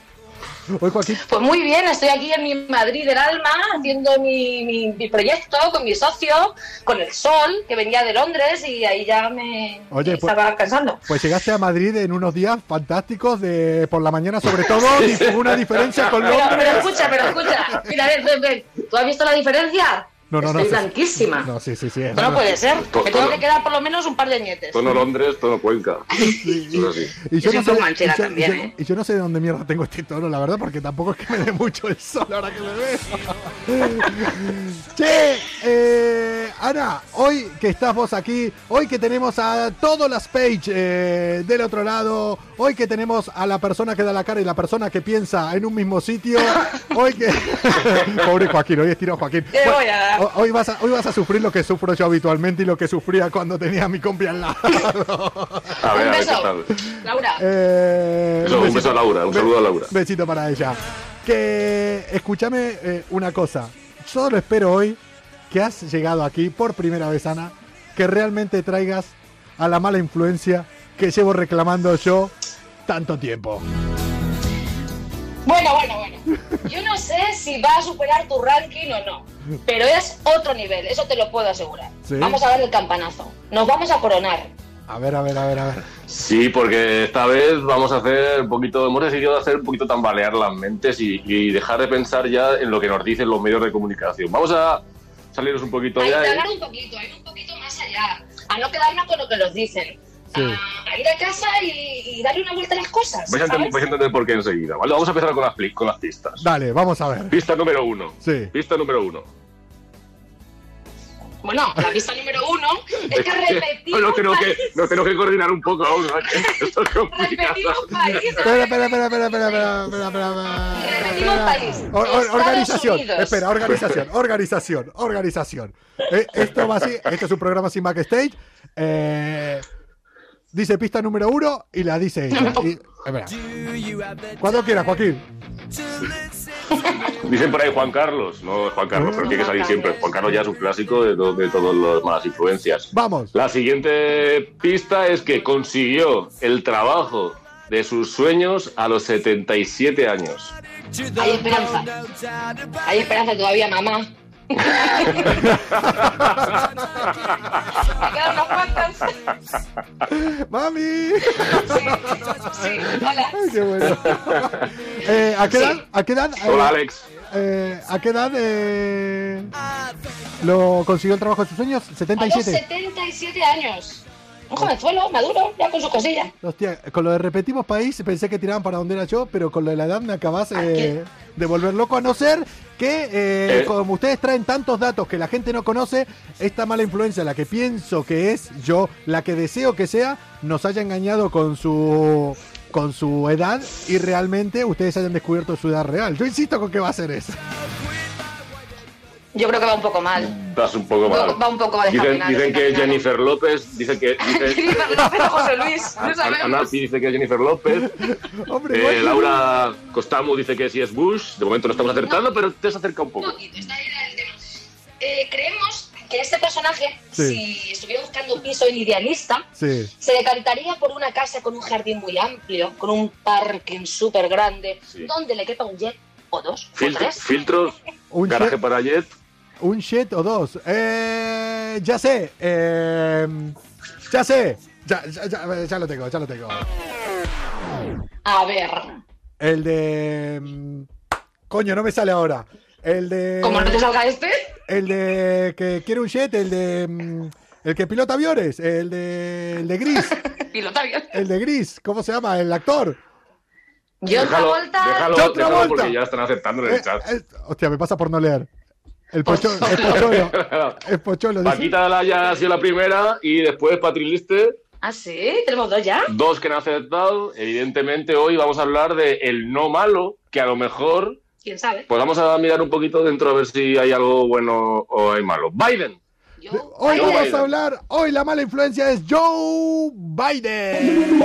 Speaker 1: Hoy
Speaker 8: Pues muy bien, estoy aquí en mi Madrid del alma, haciendo mi, mi- mi proyecto con mi socio, con el sol, que venía de Londres y ahí ya me
Speaker 1: Oye, pues-
Speaker 8: estaba cansando.
Speaker 1: pues llegaste a Madrid en unos días fantásticos de por la mañana sobre todo, y una diferencia con
Speaker 8: Pero, pero
Speaker 1: Londres.
Speaker 8: escucha, pero escucha. Mira, ven, ven, ven. ¿Tú has visto la diferencia?
Speaker 1: No, no, no.
Speaker 8: Estoy
Speaker 1: sí.
Speaker 8: blanquísima.
Speaker 1: No, sí, sí, sí. es
Speaker 8: no puede ser.
Speaker 6: To-
Speaker 8: Me tengo que quedar por lo menos un par de añetes.
Speaker 6: Tono Londres, tono Cuenca. Sí.
Speaker 1: Y
Speaker 8: Yo
Speaker 1: yo, no
Speaker 8: soy
Speaker 1: sé,
Speaker 8: un poco manchera
Speaker 1: y yo-
Speaker 8: también,
Speaker 1: y yo-
Speaker 8: ¿eh?
Speaker 1: y yo no sé de dónde mierda tengo este tono, la verdad, porque tampoco es que me dé mucho el sol ahora que me veo. che, eh, Ana, hoy que estás vos aquí, hoy que tenemos a todas las page eh, del otro lado, hoy que tenemos a la persona que da la cara y la persona que piensa en un mismo sitio, hoy que... Pobre Joaquín, hoy estiró Joaquín.
Speaker 8: ¿Qué voy a dar?
Speaker 1: Ho- Hoy vas, a, hoy vas a sufrir lo que sufro yo habitualmente y lo que sufría cuando tenía a mi compi al lado.
Speaker 6: A ver,
Speaker 8: un
Speaker 6: a ver qué
Speaker 8: beso.
Speaker 6: tal.
Speaker 8: Laura.
Speaker 1: Eh,
Speaker 6: Eso, un beso a Laura, un saludo a Laura.
Speaker 1: Besito para ella. Que escúchame eh, una cosa. Solo espero hoy que has llegado aquí por primera vez, Ana, que realmente traigas a la mala influencia que llevo reclamando yo tanto tiempo.
Speaker 8: Bueno, bueno, bueno. Yo no sé si va a superar tu ranking o no, pero es otro nivel, eso te lo puedo asegurar.
Speaker 1: ¿Sí?
Speaker 8: Vamos a dar el campanazo. Nos vamos a coronar.
Speaker 1: A ver, a ver, a ver, a ver.
Speaker 6: Sí, porque esta vez vamos a hacer un poquito, hemos decidido hacer un poquito tambalear las mentes y, y dejar de pensar ya en lo que nos dicen los medios de comunicación. Vamos a salirnos un poquito
Speaker 8: A
Speaker 6: ya. ¿eh?
Speaker 8: indagar un poquito, a ir un poquito más allá, a no quedarnos con lo que nos dicen.
Speaker 1: Sí.
Speaker 8: A, ir a casa y, y darle una vuelta a las cosas.
Speaker 6: Vais a, entender,
Speaker 8: ¿sabes?
Speaker 6: vais a entender por qué enseguida. ¿vale? Vamos a empezar con las, pli- con las pistas.
Speaker 1: Dale, vamos a ver.
Speaker 6: Pista número uno.
Speaker 1: Sí.
Speaker 6: Pista número uno.
Speaker 8: Bueno, la pista número uno es que repetimos
Speaker 6: no, tengo que,
Speaker 8: país.
Speaker 6: no tengo que coordinar un poco aún. Esto es complicado.
Speaker 8: Repetimos país.
Speaker 1: Espera, espera, espera, espera, espera, espera, espera, espera,
Speaker 8: Repetimos
Speaker 1: espera.
Speaker 8: país.
Speaker 1: Or- or-
Speaker 8: Estados
Speaker 1: organización,
Speaker 8: Unidos.
Speaker 1: espera, organización, organización, organización. Eh, esto va así, este es un programa sin backstage. Eh, dice pista número uno y la dice ella. Y- espera. Cuando quieras, Joaquín.
Speaker 6: Dicen por ahí Juan Carlos. No, Juan Carlos, pero tiene que salir siempre. Juan Carlos ya es un clásico de, to- de todas las malas influencias.
Speaker 1: Vamos.
Speaker 6: La siguiente pista es que consiguió el trabajo de sus sueños a los 77 años.
Speaker 8: Hay esperanza. Hay esperanza todavía, mamá.
Speaker 1: ¡Mami!
Speaker 8: Sí, hola.
Speaker 1: Ay, qué bueno. Eh, ¿A qué edad? ¿A qué edad? eh,
Speaker 6: Hola, Alex.
Speaker 1: eh, ¿A qué edad eh, lo consiguió el trabajo de sus sueños?
Speaker 8: A los
Speaker 1: 77.
Speaker 8: 77 años. Un jovenzuelo, maduro, ya con su cosilla.
Speaker 1: Hostia, con lo de repetimos país pensé que tiraban para donde era yo, pero con lo de la edad me acabas eh, de volver loco, a no ser que, eh,
Speaker 6: Eh.
Speaker 1: como ustedes traen tantos datos que la gente no conoce, esta mala influencia, la que pienso que es yo, la que deseo que sea, nos haya engañado con su con su edad y realmente ustedes hayan descubierto su edad real. Yo insisto con que va a ser eso.
Speaker 8: Yo creo que va un poco mal.
Speaker 6: Estás un poco mal.
Speaker 8: Va un poco
Speaker 6: Dicen,
Speaker 8: descaminado,
Speaker 6: dicen que. Jennifer López dice que. Dice,
Speaker 8: Jennifer López o José Luis, no
Speaker 6: Ana-
Speaker 8: sabemos.
Speaker 6: Dice que es Jennifer López.
Speaker 1: Hombre,
Speaker 6: Eh, Laura Costamu dice que sí es Bush. De momento no estamos acertando, pero te has acercado un
Speaker 8: Un
Speaker 6: poco.
Speaker 8: poquito, está ahí el tema. Eh, creemos que este personaje,
Speaker 1: Sí.
Speaker 8: si estuviera buscando un piso en idealista,
Speaker 1: Sí.
Speaker 8: se decantaría por una casa con un jardín muy amplio, con un parking súper grande,
Speaker 6: Sí.
Speaker 8: donde le quepa un jet o dos o
Speaker 6: Filtro-
Speaker 8: tres.
Speaker 6: filtros,
Speaker 1: Un
Speaker 6: garaje
Speaker 1: jet-
Speaker 6: para jet.
Speaker 1: Un jet o dos. Eh, ya sé. eh, ya sé. Ya, ya, ya- ya lo tengo, ya lo tengo.
Speaker 8: A ver,
Speaker 1: El de. mm, Coño, no me sale ahora. El de.
Speaker 8: como no te salga este,
Speaker 1: El de. Que quiere un jet, el de. mm, El que pilota aviones. El de. El de Gris.
Speaker 8: pilota bien.
Speaker 1: El de Gris. ¿Cómo se llama? El actor.
Speaker 8: Yo otra
Speaker 6: Déjalo,
Speaker 8: vuelta.
Speaker 6: déjalo,
Speaker 1: John
Speaker 6: déjalo
Speaker 1: Travolta.
Speaker 6: porque ya están aceptando en
Speaker 1: Eh,
Speaker 6: el chat.
Speaker 1: eh, hostia, me pasa por no leer. El pocholo. El pocholo. El pocholo. dice.
Speaker 6: Paquita Laya ha sido la primera y después Patriliste,
Speaker 8: Ah, sí, tenemos dos ya.
Speaker 6: dos que no han aceptado. Evidentemente hoy vamos a hablar de el no malo, que a lo mejor
Speaker 8: ¿Quién sabe?
Speaker 6: pues vamos a mirar un poquito dentro a ver si hay algo bueno o hay malo. Biden.
Speaker 1: Hoy vamos a hablar. Hoy la mala influencia es Joe Biden.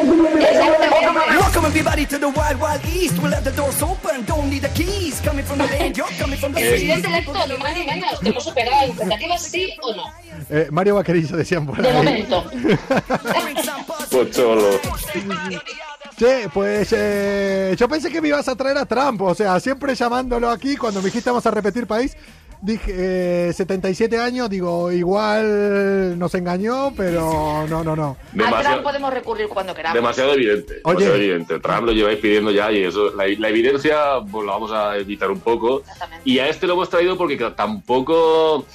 Speaker 3: Welcome everybody to the wild, wild east. We'll let the doors open, don't need the keys. Coming from the land, you're coming from the
Speaker 8: El
Speaker 6: Eh,
Speaker 8: presidente electo, menos, que hemos superado las expectativas, sí o no.
Speaker 1: Eh, Mario Vaquerizo decían por
Speaker 8: De
Speaker 1: ahí.
Speaker 8: momento.
Speaker 6: Pocholo.
Speaker 1: Che, pues eh, yo pensé que me ibas a traer a Trump, o sea, siempre llamándolo aquí, cuando me dijiste vamos a repetir país, dije eh, 77 años, digo, igual nos engañó, pero no, no, no.
Speaker 8: A
Speaker 6: Demasiado,
Speaker 8: Trump podemos recurrir cuando queramos.
Speaker 6: demasiado evidente.
Speaker 1: Oye.
Speaker 6: demasiado evidente. Trump lo lleváis pidiendo ya y eso, la, la evidencia pues, la vamos a evitar un poco.
Speaker 8: Exactamente.
Speaker 6: Y a este lo hemos traído porque tampoco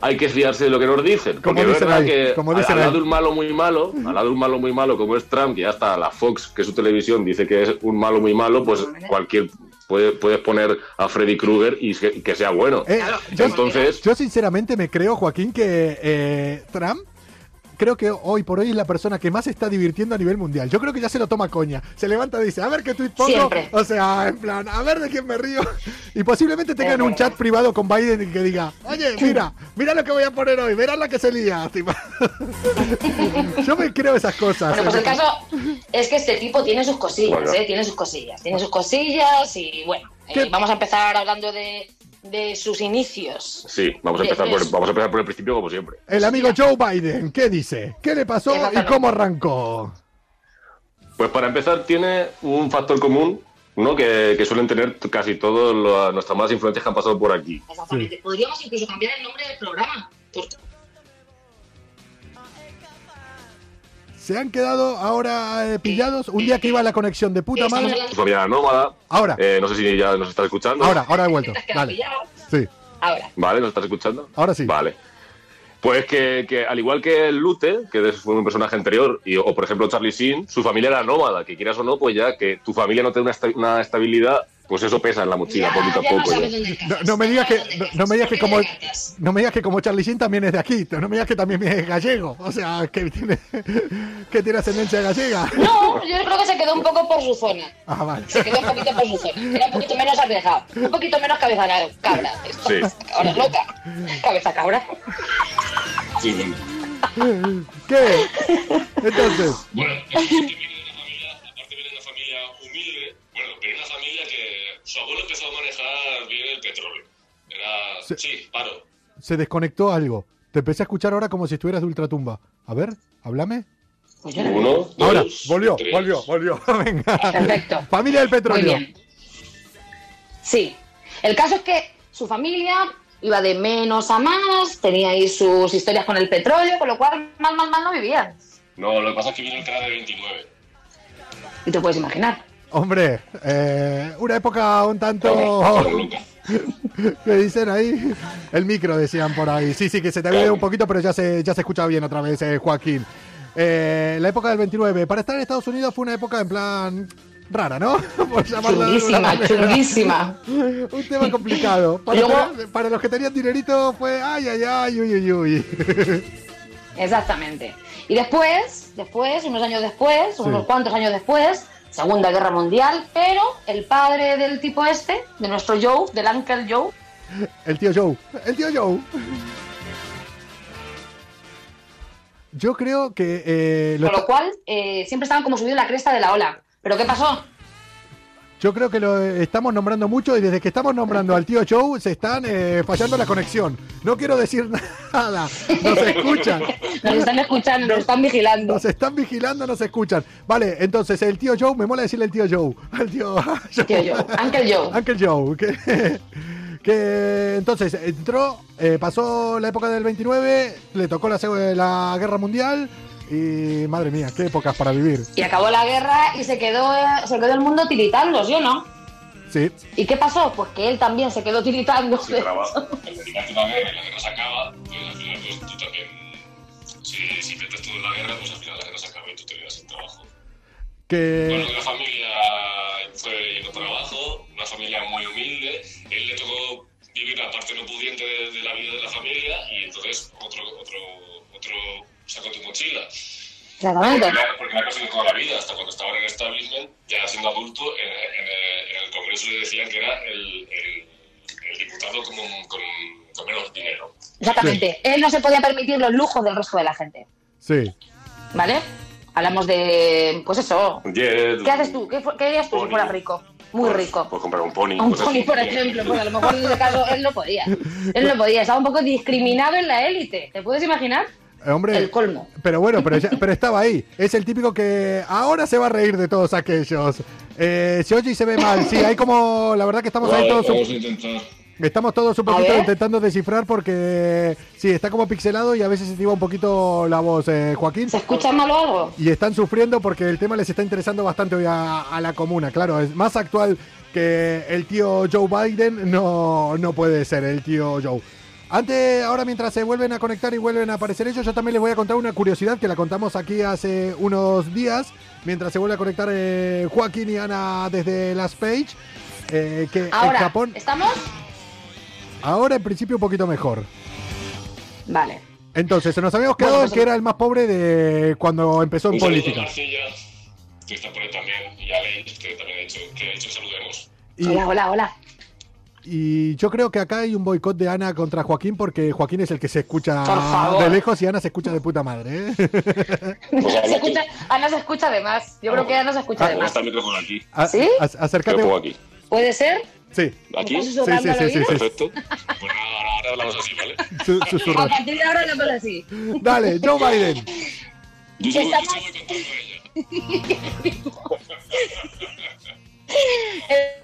Speaker 6: hay que fiarse de lo que nos dicen.
Speaker 1: Como
Speaker 6: Porque es
Speaker 1: dicen
Speaker 6: verdad
Speaker 1: ahí,
Speaker 6: que
Speaker 1: como
Speaker 6: al-
Speaker 1: dicen
Speaker 6: al lado de un malo muy malo, al lado de un malo muy malo como es Trump, que ya hasta la Fox, que es su televisión, dice que es un malo muy malo, pues cualquier puede, puedes poner a Freddy Krueger y que, que sea bueno.
Speaker 1: Eh, yo,
Speaker 6: Entonces,
Speaker 1: yo sinceramente me creo, Joaquín, que eh, Trump creo que hoy por hoy es la persona que más se está divirtiendo a nivel mundial. Yo creo que ya se lo toma coña. Se levanta y dice, a ver qué tweet pongo.
Speaker 8: Siempre.
Speaker 1: O sea, en plan, a ver de quién me río. Y posiblemente tengan un chat privado con Biden y que diga, oye, mira, mira lo que voy a poner hoy, verás la que se lía. Yo me creo esas cosas.
Speaker 8: Bueno, pues el caso es que este tipo tiene sus cosillas,
Speaker 6: Bueno.
Speaker 8: ¿eh? Tiene sus cosillas, tiene sus cosillas y bueno, eh, vamos a empezar hablando de, de sus inicios.
Speaker 6: sí, vamos a empezar por, vamos a empezar por el principio como siempre.
Speaker 1: El amigo Joe Biden, ¿qué dice? ¿Qué le pasó y cómo arrancó?
Speaker 6: Pues para empezar tiene un factor común, ¿no? Que, que suelen tener casi todas nuestras malas influencias que han pasado por aquí.
Speaker 8: Exactamente. Podríamos incluso cambiar el nombre del programa. porque-
Speaker 1: Se han quedado ahora eh, pillados un día que iba la conexión de puta madre.
Speaker 6: familia era nómada.
Speaker 1: Ahora.
Speaker 6: Eh, no sé si ya nos estás escuchando.
Speaker 1: Ahora, ahora he vuelto. Vale.
Speaker 8: pillado.
Speaker 1: Sí.
Speaker 8: Ahora,
Speaker 6: Vale, ¿nos estás escuchando?
Speaker 1: Ahora sí.
Speaker 6: Vale. Pues que, que al igual que el Lute, que fue un personaje anterior, y, o por ejemplo Charlie Sheen, su familia era nómada, que quieras o no, pues ya que tu familia no tiene una, esta- una estabilidad, pues eso pesa en la mochila
Speaker 8: ya,
Speaker 6: poquito a poco.
Speaker 1: No, no me digas que no, no me digas que como no me digas que como Charlie Sheen también es de aquí, no me digas que también es gallego, o sea, que tiene que tiene ascendencia gallega.
Speaker 8: No, yo creo que se quedó un poco por su zona.
Speaker 1: Ah, vale.
Speaker 8: Se quedó un poquito por su zona. Era un poquito menos arriesgado. Un poquito menos cabeza cabra. Esto,
Speaker 6: Sí.
Speaker 8: Ahora es loca. Cabeza cabra.
Speaker 6: Sí.
Speaker 1: ¿Qué? Entonces,
Speaker 6: Bueno, su abuelo empezó a manejar bien el petróleo. Era,
Speaker 1: Sí.
Speaker 6: sí, paro.
Speaker 1: se desconectó algo. Te empecé a escuchar ahora como si estuvieras de ultratumba. A ver, háblame.
Speaker 8: Pues
Speaker 6: Uno, dos,
Speaker 1: Ahora, volvió,
Speaker 6: tres.
Speaker 1: volvió, volvió. Venga.
Speaker 8: Perfecto.
Speaker 1: Familia del
Speaker 8: Muy
Speaker 1: petróleo.
Speaker 8: bien. Sí. El caso es que su familia iba de menos a más, tenía ahí sus historias con el petróleo, con lo cual mal, mal, mal no vivían.
Speaker 6: No, lo que pasa es que viene el canal de 29.
Speaker 8: Y te puedes imaginar.
Speaker 1: Hombre, eh, una época un tanto que dicen ahí. El micro decían por ahí. Sí, sí, que se te ve un poquito, pero ya se, ya se escucha bien otra vez, eh, Joaquín. Eh, la época del 29. Para estar en Estados Unidos fue una época en plan rara, ¿no? Manera.
Speaker 8: chunguísima.
Speaker 1: Un tema complicado. Para,
Speaker 8: Luego-
Speaker 1: tener- para los que tenían dinerito fue ay, ay, ay, uy, uy, uy.
Speaker 8: Exactamente. Y después, después, unos años después, unos cuantos años después, Segunda Guerra Mundial, pero el padre del tipo este, de nuestro Joe, del Uncle Joe,
Speaker 1: El tío Joe. El tío Joe. Yo creo que eh, lo
Speaker 8: con lo cual eh, siempre estaban como subidos la cresta de la ola. ¿Pero qué pasó?
Speaker 1: Yo creo que lo estamos nombrando mucho y desde que estamos nombrando al tío Joe se están eh, fallando la conexión. No quiero decir nada. Nos escuchan.
Speaker 8: Nos están escuchando, nos están vigilando.
Speaker 1: Nos están vigilando, nos escuchan. Vale, entonces el tío Joe, me mola decirle el tío Joe. Al tío,
Speaker 8: Tío Joe, Uncle Joe.
Speaker 1: Uncle Joe. Que, que entonces entró, eh, pasó la época del 29, le tocó la, la guerra mundial y madre mía, qué épocas para vivir.
Speaker 8: Y acabó la guerra y se quedó, se quedó el mundo tiritando, ¿sí o no?
Speaker 1: Sí,
Speaker 8: ¿Y qué pasó? Pues que él también se quedó tiritando.
Speaker 6: A una guerra y la guerra se acaba, pues al final pues tú también, si, si metes todo en la guerra, pues al final la guerra se acaba y tú te quedas sin trabajo. Bueno,
Speaker 1: que
Speaker 6: la familia fue yendo para abajo, una familia muy humilde. Él le tocó vivir la parte no pudiente de, de la vida de la familia y entonces otro, otro, otro sacó tu mochila.
Speaker 8: Exactamente.
Speaker 6: Porque la cosa de toda la vida, hasta cuando estaba en el establishment, ya siendo adulto, en, en el- en el Congreso le decían que era el, el, el diputado como, con, con menos dinero.
Speaker 8: Exactamente. Él no se podía permitir los lujos del resto de la gente.
Speaker 1: sí.
Speaker 8: ¿Vale? Hablamos de. Pues eso. ¿Qué haces tú? ¿Qué, qué harías tú si fueras rico? Muy
Speaker 6: pues,
Speaker 8: rico.
Speaker 6: Pues comprar un pony.
Speaker 8: Un pony,
Speaker 6: así.
Speaker 8: por ejemplo, pues a lo mejor en ese caso él no podía. Él no podía, estaba un poco discriminado en la élite. ¿Te puedes imaginar?
Speaker 1: Hombre,
Speaker 8: El colmo.
Speaker 1: Pero bueno, pero, ya- pero estaba ahí. Es el típico que ahora se va a reír de todos aquellos. Eh, se oye y se ve mal. Sí, hay como. La verdad que estamos ahí todos.
Speaker 6: vamos a intentar.
Speaker 1: Estamos todos un poquito intentando descifrar porque. Sí, está como pixelado y a veces se te iba un poquito la voz, eh, Joaquín.
Speaker 8: ¿Se escucha mal o algo?
Speaker 1: Y están sufriendo porque el tema les está interesando bastante hoy a, a la comuna. Claro, es más actual que el tío Joe Biden. No, no puede ser el tío Joe. Antes, ahora mientras se vuelven a conectar y vuelven a aparecer ellos, yo también les voy a contar una curiosidad que la contamos aquí hace unos días, mientras se vuelve a conectar eh, Joaquín y Ana desde Las Page. eh, que en
Speaker 8: Ahora,
Speaker 1: Japón,
Speaker 8: ¿estamos?
Speaker 1: ahora en principio un poquito mejor.
Speaker 8: Vale.
Speaker 1: Entonces, nos habíamos
Speaker 8: Bueno,
Speaker 1: quedado
Speaker 8: pues-
Speaker 1: en que era el más pobre de cuando empezó en política.
Speaker 6: García, que está por ahí también, y a Leis, que también ha dicho que, ha dicho que saludemos.
Speaker 1: Y,
Speaker 8: Hola, hola, hola.
Speaker 1: Y yo creo que acá hay un boicot de Ana contra Joaquín porque Joaquín es el que se escucha de lejos y Ana se escucha de puta madre. ¿eh?
Speaker 6: Pues
Speaker 8: Se escucha, Ana se escucha de más. Yo creo que Ana se escucha de
Speaker 6: tú.
Speaker 8: más.
Speaker 6: Está el micrófono aquí.
Speaker 1: A-
Speaker 8: ¿Sí?
Speaker 1: a-
Speaker 6: Te
Speaker 1: acércate.
Speaker 6: aquí.
Speaker 8: ¿Puede ser?
Speaker 1: Sí,
Speaker 6: ¿Aquí?
Speaker 8: ¿Me
Speaker 6: Sí,
Speaker 1: Sí, sí, sí,
Speaker 6: perfecto. Pues ahora, ahora hablamos así, ¿vale?
Speaker 1: su- susurra.
Speaker 8: A partir de ahora hablamos así.
Speaker 1: Dale, Joe Biden.
Speaker 6: Yo sigo, yo
Speaker 8: Estamos-
Speaker 6: sigo contando ella.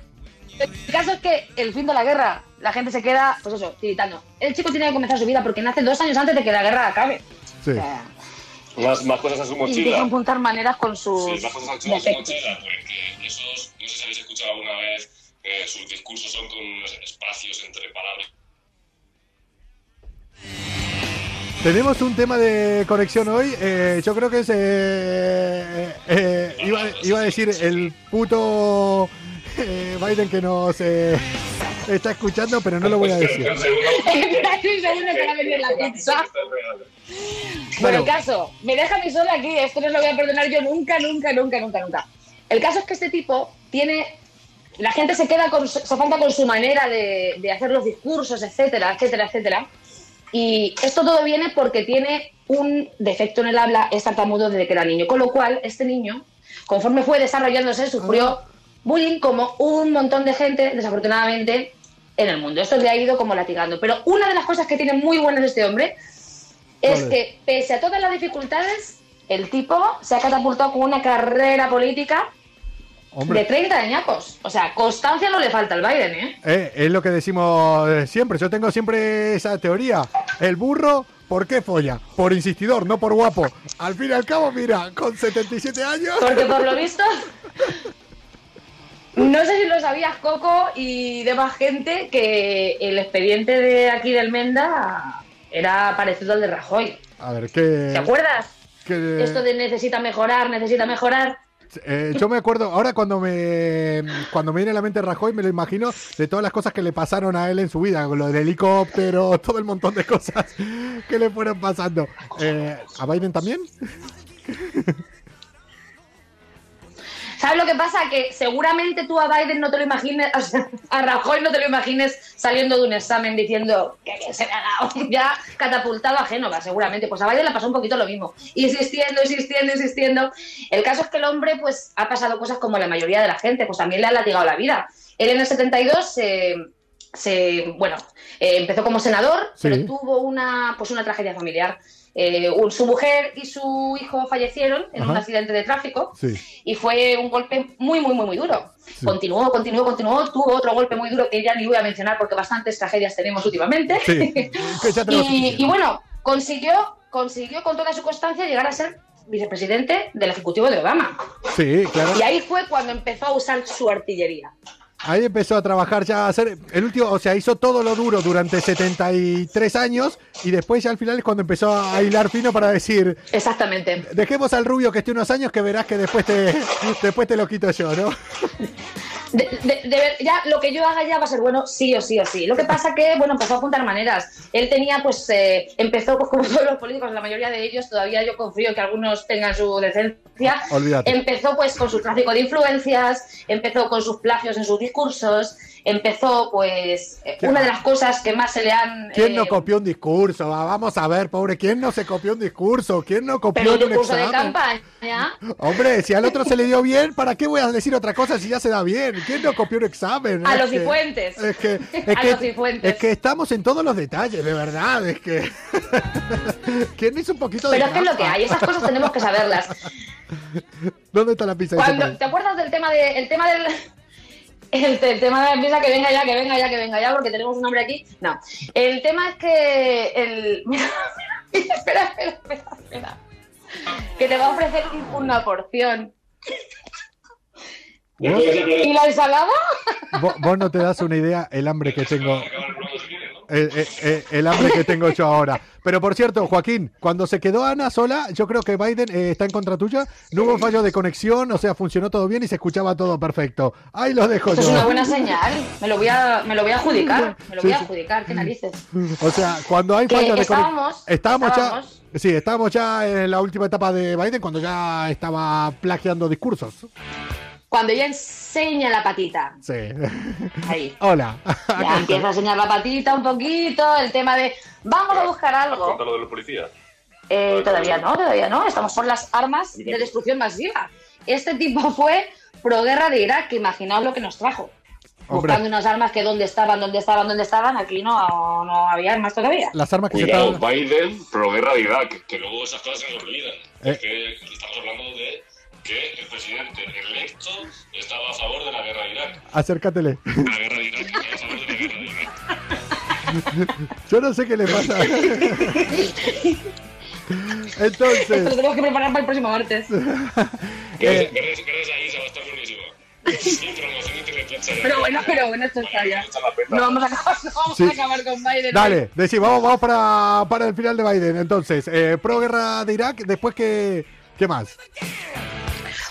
Speaker 8: El caso es que el fin de la guerra, la gente se queda, pues eso, tiritando. El chico tiene que comenzar su vida porque nace dos años antes de que la guerra acabe.
Speaker 1: Sí.
Speaker 8: O sea,
Speaker 6: Más, más cosas a su
Speaker 8: y
Speaker 6: mochila.
Speaker 8: apuntar maneras con sus
Speaker 6: Sí, más cosas a su a su
Speaker 8: defectos.
Speaker 6: mochila, porque esos, no sé si habéis escuchado alguna vez, eh, sus discursos son con unos espacios entre palabras.
Speaker 1: Tenemos un tema de conexión hoy. eh, yo creo que es. eh, eh, iba, iba a decir el puto eh, Biden que nos eh, está escuchando, pero no lo voy a decir.
Speaker 8: Espérate un segundo para venir la pizza. Bueno, el caso, me deja a mí sola aquí, esto no lo voy a perdonar yo nunca, nunca, nunca, nunca, nunca. El caso es que este tipo tiene. La gente se queda con, se falta con su manera de, de hacer los discursos, etcétera, etcétera, etcétera. Y esto todo viene porque tiene un defecto en el habla, es tartamudo desde que era niño. Con lo cual, este niño, conforme fue desarrollándose, sufrió bullying como un montón de gente, desafortunadamente, en el mundo. Esto le ha ido como latigando. Pero una de las cosas que tiene muy buenas este hombre es
Speaker 1: Vale.
Speaker 8: que, pese a todas las dificultades, el tipo se ha catapultado con una carrera política de
Speaker 1: Hombre,
Speaker 8: 30 añacos. O sea, constancia no le falta al Biden, ¿eh?
Speaker 1: eh, es lo que decimos eh, siempre. Yo tengo siempre esa teoría. El burro, ¿por qué folla? Por insistidor, no por guapo. Al fin y al cabo, mira, con 77 años.
Speaker 8: Porque por lo visto. No sé si lo sabías, Coco, y demás gente, que el expediente de aquí del Menda era parecido al de Rajoy.
Speaker 1: A ver, ¿qué.
Speaker 8: ¿Te acuerdas?
Speaker 1: qué-
Speaker 8: Esto de necesita mejorar, necesita mejorar.
Speaker 1: Eh, yo me acuerdo, ahora cuando me cuando me viene a la mente Rajoy, me lo imagino de todas las cosas que le pasaron a él en su vida, con lo del helicóptero, todo el montón de cosas que le fueron pasando. Eh, ¿A Biden también?
Speaker 8: ¿Sabes lo que pasa? Que seguramente tú a Biden no te lo imagines, o sea, a Rajoy no te lo imagines saliendo de un examen diciendo que se me ha dado, ya catapultado a Génova, seguramente. Pues a Biden le pasó un poquito lo mismo, insistiendo, insistiendo, insistiendo. El caso es que el hombre, pues, ha pasado cosas como la mayoría de la gente, pues también le ha latigado la vida. Él en el 72 se, se bueno, eh, empezó como senador,
Speaker 1: Sí.
Speaker 8: pero tuvo una, pues una tragedia familiar. Eh, un- su mujer y su hijo fallecieron en un accidente de tráfico
Speaker 1: Sí.
Speaker 8: y fue un golpe muy, muy, muy, muy duro.
Speaker 1: Sí.
Speaker 8: Continuó, continuó, continuó, tuvo otro golpe muy duro que ya ni voy a mencionar porque bastantes tragedias tenemos últimamente.
Speaker 1: Sí.
Speaker 8: Y bueno, consiguió, consiguió con toda su constancia llegar a ser vicepresidente del Ejecutivo de Obama.
Speaker 1: Sí, claro.
Speaker 8: Y ahí fue cuando empezó a usar su artillería.
Speaker 1: Ahí empezó a trabajar ya a hacer el último, o sea, hizo todo lo duro durante 73 años y después ya al final es cuando empezó a hilar fino para decir,
Speaker 8: Exactamente.
Speaker 1: dejemos al rubio que esté unos años que verás que después te después te lo quito yo, ¿no?
Speaker 8: De, de- de ver- ya lo que yo haga ya va a ser bueno sí o sí o sí. Lo que pasa que, bueno, empezó a juntar maneras. Él tenía, pues, eh, empezó pues, como todos los políticos, la mayoría de ellos, todavía yo confío que algunos tengan su decencia.
Speaker 1: Olvídate.
Speaker 8: Empezó pues con su tráfico de influencias, empezó con sus plagios en sus discursos, empezó, pues, eh, una de las cosas que más se le han...
Speaker 1: ¿Quién no
Speaker 8: eh,
Speaker 1: copió un discurso? Va, Vamos a ver, pobre, ¿quién no se copió un discurso? ¿Quién no copió
Speaker 8: pero un discurso de
Speaker 1: examen?
Speaker 8: campaña...
Speaker 1: Hombre, si al otro se le dio bien, ¿para qué voy a decir otra cosa si ya se da bien? ¿Quién no copió un examen?
Speaker 8: A
Speaker 1: Es
Speaker 8: los
Speaker 1: que-
Speaker 8: cifuentes.
Speaker 1: Es que, es,
Speaker 8: A
Speaker 1: que,
Speaker 8: los
Speaker 1: es que estamos en todos los detalles, de verdad. Es que. ¿Quién hizo un poquito de.
Speaker 8: Pero es que es lo que hay, esas cosas tenemos que saberlas.
Speaker 1: ¿Dónde está la pizza?
Speaker 8: Cuando. ¿Te acuerdas del tema de, el tema del el, el tema de la empresa que venga ya, que venga ya, que venga ya, porque tenemos un hombre aquí? No. El tema es que el mira, mira, espera, espera, espera, espera. Que te va a ofrecer un- una porción. ¿Y la ensalada?
Speaker 1: Vos, vos no te das una idea el hambre que tengo. El, el- el- el hambre que tengo yo ahora. Pero por cierto, Joaquín, cuando se quedó Ana sola, yo creo que Biden eh, está en contra tuya. No hubo fallo de conexión, o sea, funcionó todo bien y se escuchaba todo perfecto. Ahí lo dejo
Speaker 8: Eso es
Speaker 1: yo.
Speaker 8: una buena señal. Me lo voy a, me lo voy a adjudicar. Me lo
Speaker 1: Sí,
Speaker 8: voy a adjudicar, qué narices.
Speaker 1: O sea, cuando hay
Speaker 8: Que
Speaker 1: fallos de conexión.
Speaker 8: Estábamos
Speaker 1: estábamos. ya. Sí, estábamos ya en la última etapa de Biden cuando ya estaba plagiando discursos.
Speaker 8: Cuando ella enseña la patita.
Speaker 1: Sí.
Speaker 8: Ahí.
Speaker 1: Hola.
Speaker 8: Ya empieza a enseñar la patita un poquito, el tema de vamos a buscar algo.
Speaker 6: lo de los policías.
Speaker 8: Eh, todavía no, todavía no. Estamos por las armas de destrucción masiva. Este tipo fue pro guerra de Irak, imaginaos lo que nos trajo.
Speaker 1: Hombre.
Speaker 8: Buscando unas armas que dónde estaban, dónde estaban, dónde estaban. Aquí no, no había armas todavía.
Speaker 1: Las armas que se
Speaker 6: Cuidado,
Speaker 1: estaban.
Speaker 6: Biden, pro guerra de Irak, que luego esas cosas se nos olvidan.
Speaker 1: Eh.
Speaker 6: Es que estamos hablando de que el presidente electo estaba a favor de la guerra de Irak.
Speaker 1: Acércatele.
Speaker 6: La guerra de Irak, estaba a favor de la guerra de Irak.
Speaker 1: Yo no sé qué le pasa.
Speaker 8: Esto lo
Speaker 1: Entonces,
Speaker 8: tenemos que preparar para el próximo martes.
Speaker 6: Gracias, gracias, gracias a Isa, va a estar buenísimo. Sin promoción de Telepizza.
Speaker 8: Pero bueno, pero bueno, esto está ya. No vamos a acabar, no vamos
Speaker 1: Sí.
Speaker 8: a acabar con Biden.
Speaker 1: dale, decí, vamos, vamos para, para el final de Biden. Entonces, eh, pro guerra de Irak, después que. ¿Qué más?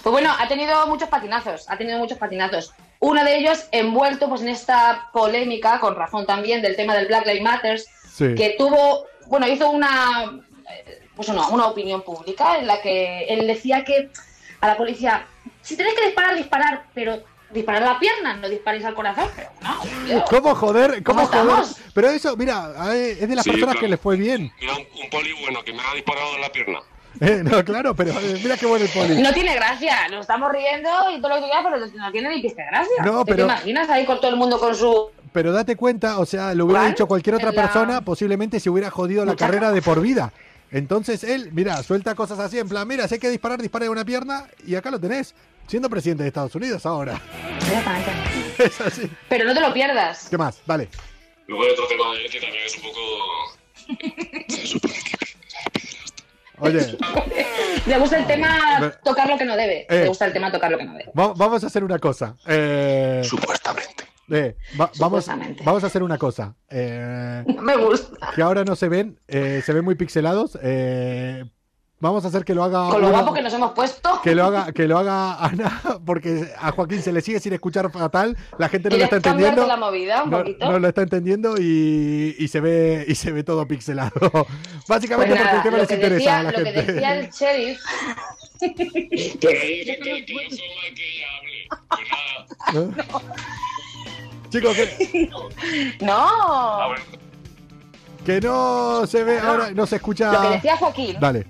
Speaker 8: Pues bueno, ha tenido muchos patinazos, ha tenido muchos patinazos. Uno de ellos envuelto pues en esta polémica, con razón también, del tema del Black Lives Matter,
Speaker 1: Sí.
Speaker 8: que tuvo, bueno, hizo una, pues una, una opinión pública en la que él decía que a la policía, si tenéis que disparar, disparar, pero disparar a la pierna, no disparéis al corazón, pero no, tío.
Speaker 1: ¿Cómo joder? ¿Cómo,
Speaker 8: ¿Cómo
Speaker 1: joder? Pero eso, mira, eh, es de las
Speaker 6: Sí,
Speaker 1: personas
Speaker 6: claro.
Speaker 1: que le fue bien.
Speaker 6: Mira, un, un poli bueno que me ha disparado en la pierna.
Speaker 1: Eh, no, claro, pero eh, mira qué bueno el poli.
Speaker 8: No tiene gracia, nos estamos riendo y todo lo que quieras, pero no tiene ni pizca de gracia.
Speaker 1: No,
Speaker 8: ¿Te
Speaker 1: pero-
Speaker 8: imaginas ahí con todo el mundo con su
Speaker 1: Pero date cuenta, o sea, lo hubiera
Speaker 8: ¿Cuál?
Speaker 1: dicho cualquier otra
Speaker 8: la-
Speaker 1: persona, posiblemente se hubiera jodido la carrera de por vida. Entonces él, mira, suelta cosas así, en plan, mira, si hay que disparar, dispara de una pierna y acá lo tenés, siendo presidente de Estados Unidos ahora. Es así.
Speaker 8: Pero no te lo pierdas.
Speaker 1: ¿Qué más? Vale.
Speaker 6: Luego hay otro tema de él que también es un poco...
Speaker 1: Oye,
Speaker 8: Le gusta el tema tocar lo que no debe.
Speaker 1: Eh.
Speaker 8: Le gusta el tema tocar lo que no debe.
Speaker 1: va- vamos a hacer una cosa. Eh,
Speaker 6: Supuestamente.
Speaker 1: eh, va- vamos,
Speaker 8: Supuestamente.
Speaker 1: vamos a hacer una cosa. Eh,
Speaker 8: No me gusta.
Speaker 1: que ahora no se ven, eh, se ven muy pixelados. Vamos a hacer que lo haga.
Speaker 8: Con lo guapo que nos hemos puesto.
Speaker 1: Que lo haga, que lo haga Ana, porque a Joaquín se le sigue sin escuchar fatal, la gente no lo
Speaker 8: ¿Quieres
Speaker 1: está entendiendo.
Speaker 8: la movida un
Speaker 1: No,
Speaker 8: poquito?
Speaker 1: no lo está entendiendo y, y se ve y se ve todo pixelado.
Speaker 8: Pues
Speaker 1: Básicamente porque
Speaker 8: nada,
Speaker 1: el tema
Speaker 8: lo
Speaker 1: les
Speaker 8: que,
Speaker 1: interesa
Speaker 8: decía,
Speaker 1: a la
Speaker 8: lo que
Speaker 1: gente.
Speaker 8: decía el sheriff.
Speaker 6: Que, que, que no que. Pues.
Speaker 1: Chicos, que,
Speaker 8: No.
Speaker 6: Ah,
Speaker 1: que no se ve ahora, no se escucha.
Speaker 8: Lo que decía Joaquín.
Speaker 1: Dale.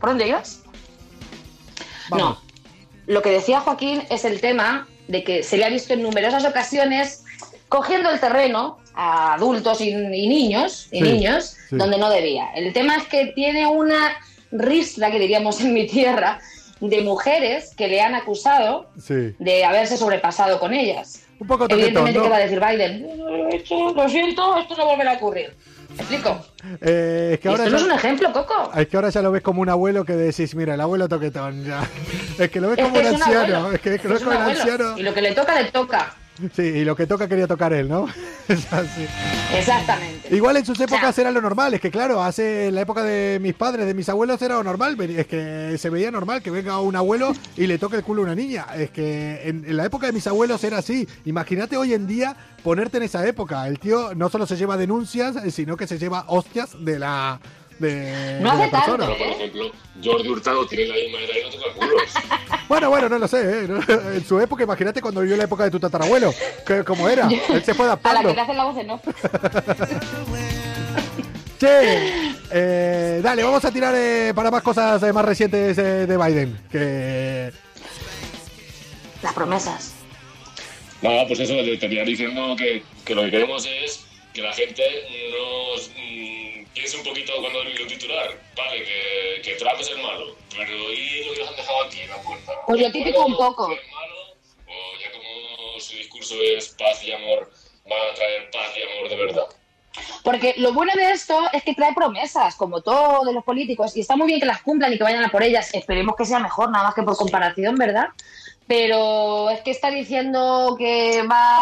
Speaker 8: ¿Por dónde ibas?
Speaker 1: Vamos.
Speaker 8: No. Lo que decía Joaquín es el tema de que se le ha visto en numerosas ocasiones cogiendo el terreno a adultos y, y niños, y
Speaker 1: Sí,
Speaker 8: niños
Speaker 1: sí.
Speaker 8: donde no debía. El tema es que tiene una ristra, que diríamos en mi tierra, de mujeres que le han acusado
Speaker 1: Sí.
Speaker 8: de haberse sobrepasado con ellas.
Speaker 1: Un poco toquetón,
Speaker 8: Evidentemente,
Speaker 1: ¿no?
Speaker 8: ¿qué va a decir Biden? "Eh, esto, lo siento, esto no volverá a ocurrir. ¿Me explico?
Speaker 1: Eh, es que ahora
Speaker 8: esto no es un
Speaker 1: ya,
Speaker 8: ejemplo, Coco.
Speaker 1: es que ahora ya lo ves como un abuelo que decís, mira, el abuelo toquetón ya. Es que lo ves
Speaker 8: Es
Speaker 1: como un anciano,
Speaker 8: abuelo.
Speaker 1: es que, es que lo ves como un
Speaker 8: abuelo.
Speaker 1: anciano.
Speaker 8: Y lo que le toca, le toca.
Speaker 1: Sí, y lo que toca quería tocar él, ¿no? Es así.
Speaker 8: Exactamente.
Speaker 1: Igual en sus épocas
Speaker 8: sea-
Speaker 1: era lo normal, es que claro, hace en la época de mis padres, de mis abuelos era lo normal, es que se veía normal que venga un abuelo y le toque el culo a una niña, es que en, en la época de mis abuelos era así, imagínate hoy en día ponerte en esa época, el tío no solo se lleva denuncias, sino que se lleva hostias de la de,
Speaker 8: No
Speaker 1: de la
Speaker 8: hace tanto,
Speaker 1: persona.
Speaker 6: Pero, por ejemplo, Jordi Hurtado tiene la misma edad y no toca culos.
Speaker 1: Bueno, bueno, no lo sé. ¿eh? En su época, imagínate cuando vivió la época de tu tatarabuelo. Que, ¿Cómo era? Él se fue
Speaker 8: A la
Speaker 1: adaptando.
Speaker 8: que te hacen la voz en off.
Speaker 1: Che, eh, dale, vamos a tirar eh, para más cosas eh, más recientes eh, de Biden. Que
Speaker 8: Las promesas.
Speaker 6: Nada, pues eso, te terminar diciendo que, que lo que queremos es que la gente nos mm, piense un poquito cuando lo titular. Vale, que, que Trump es el malo, pero ¿y lo que nos han dejado aquí en la puerta?
Speaker 8: Pues lo típico un poco.
Speaker 6: ¿Es malo? O ya como su discurso es paz y amor, van a traer paz y amor de verdad.
Speaker 8: Porque lo bueno de esto es que trae promesas, como todos los políticos, y está muy bien que las cumplan y que vayan a por ellas. Esperemos que sea mejor, nada más que por comparación, ¿verdad? Pero es que está diciendo que va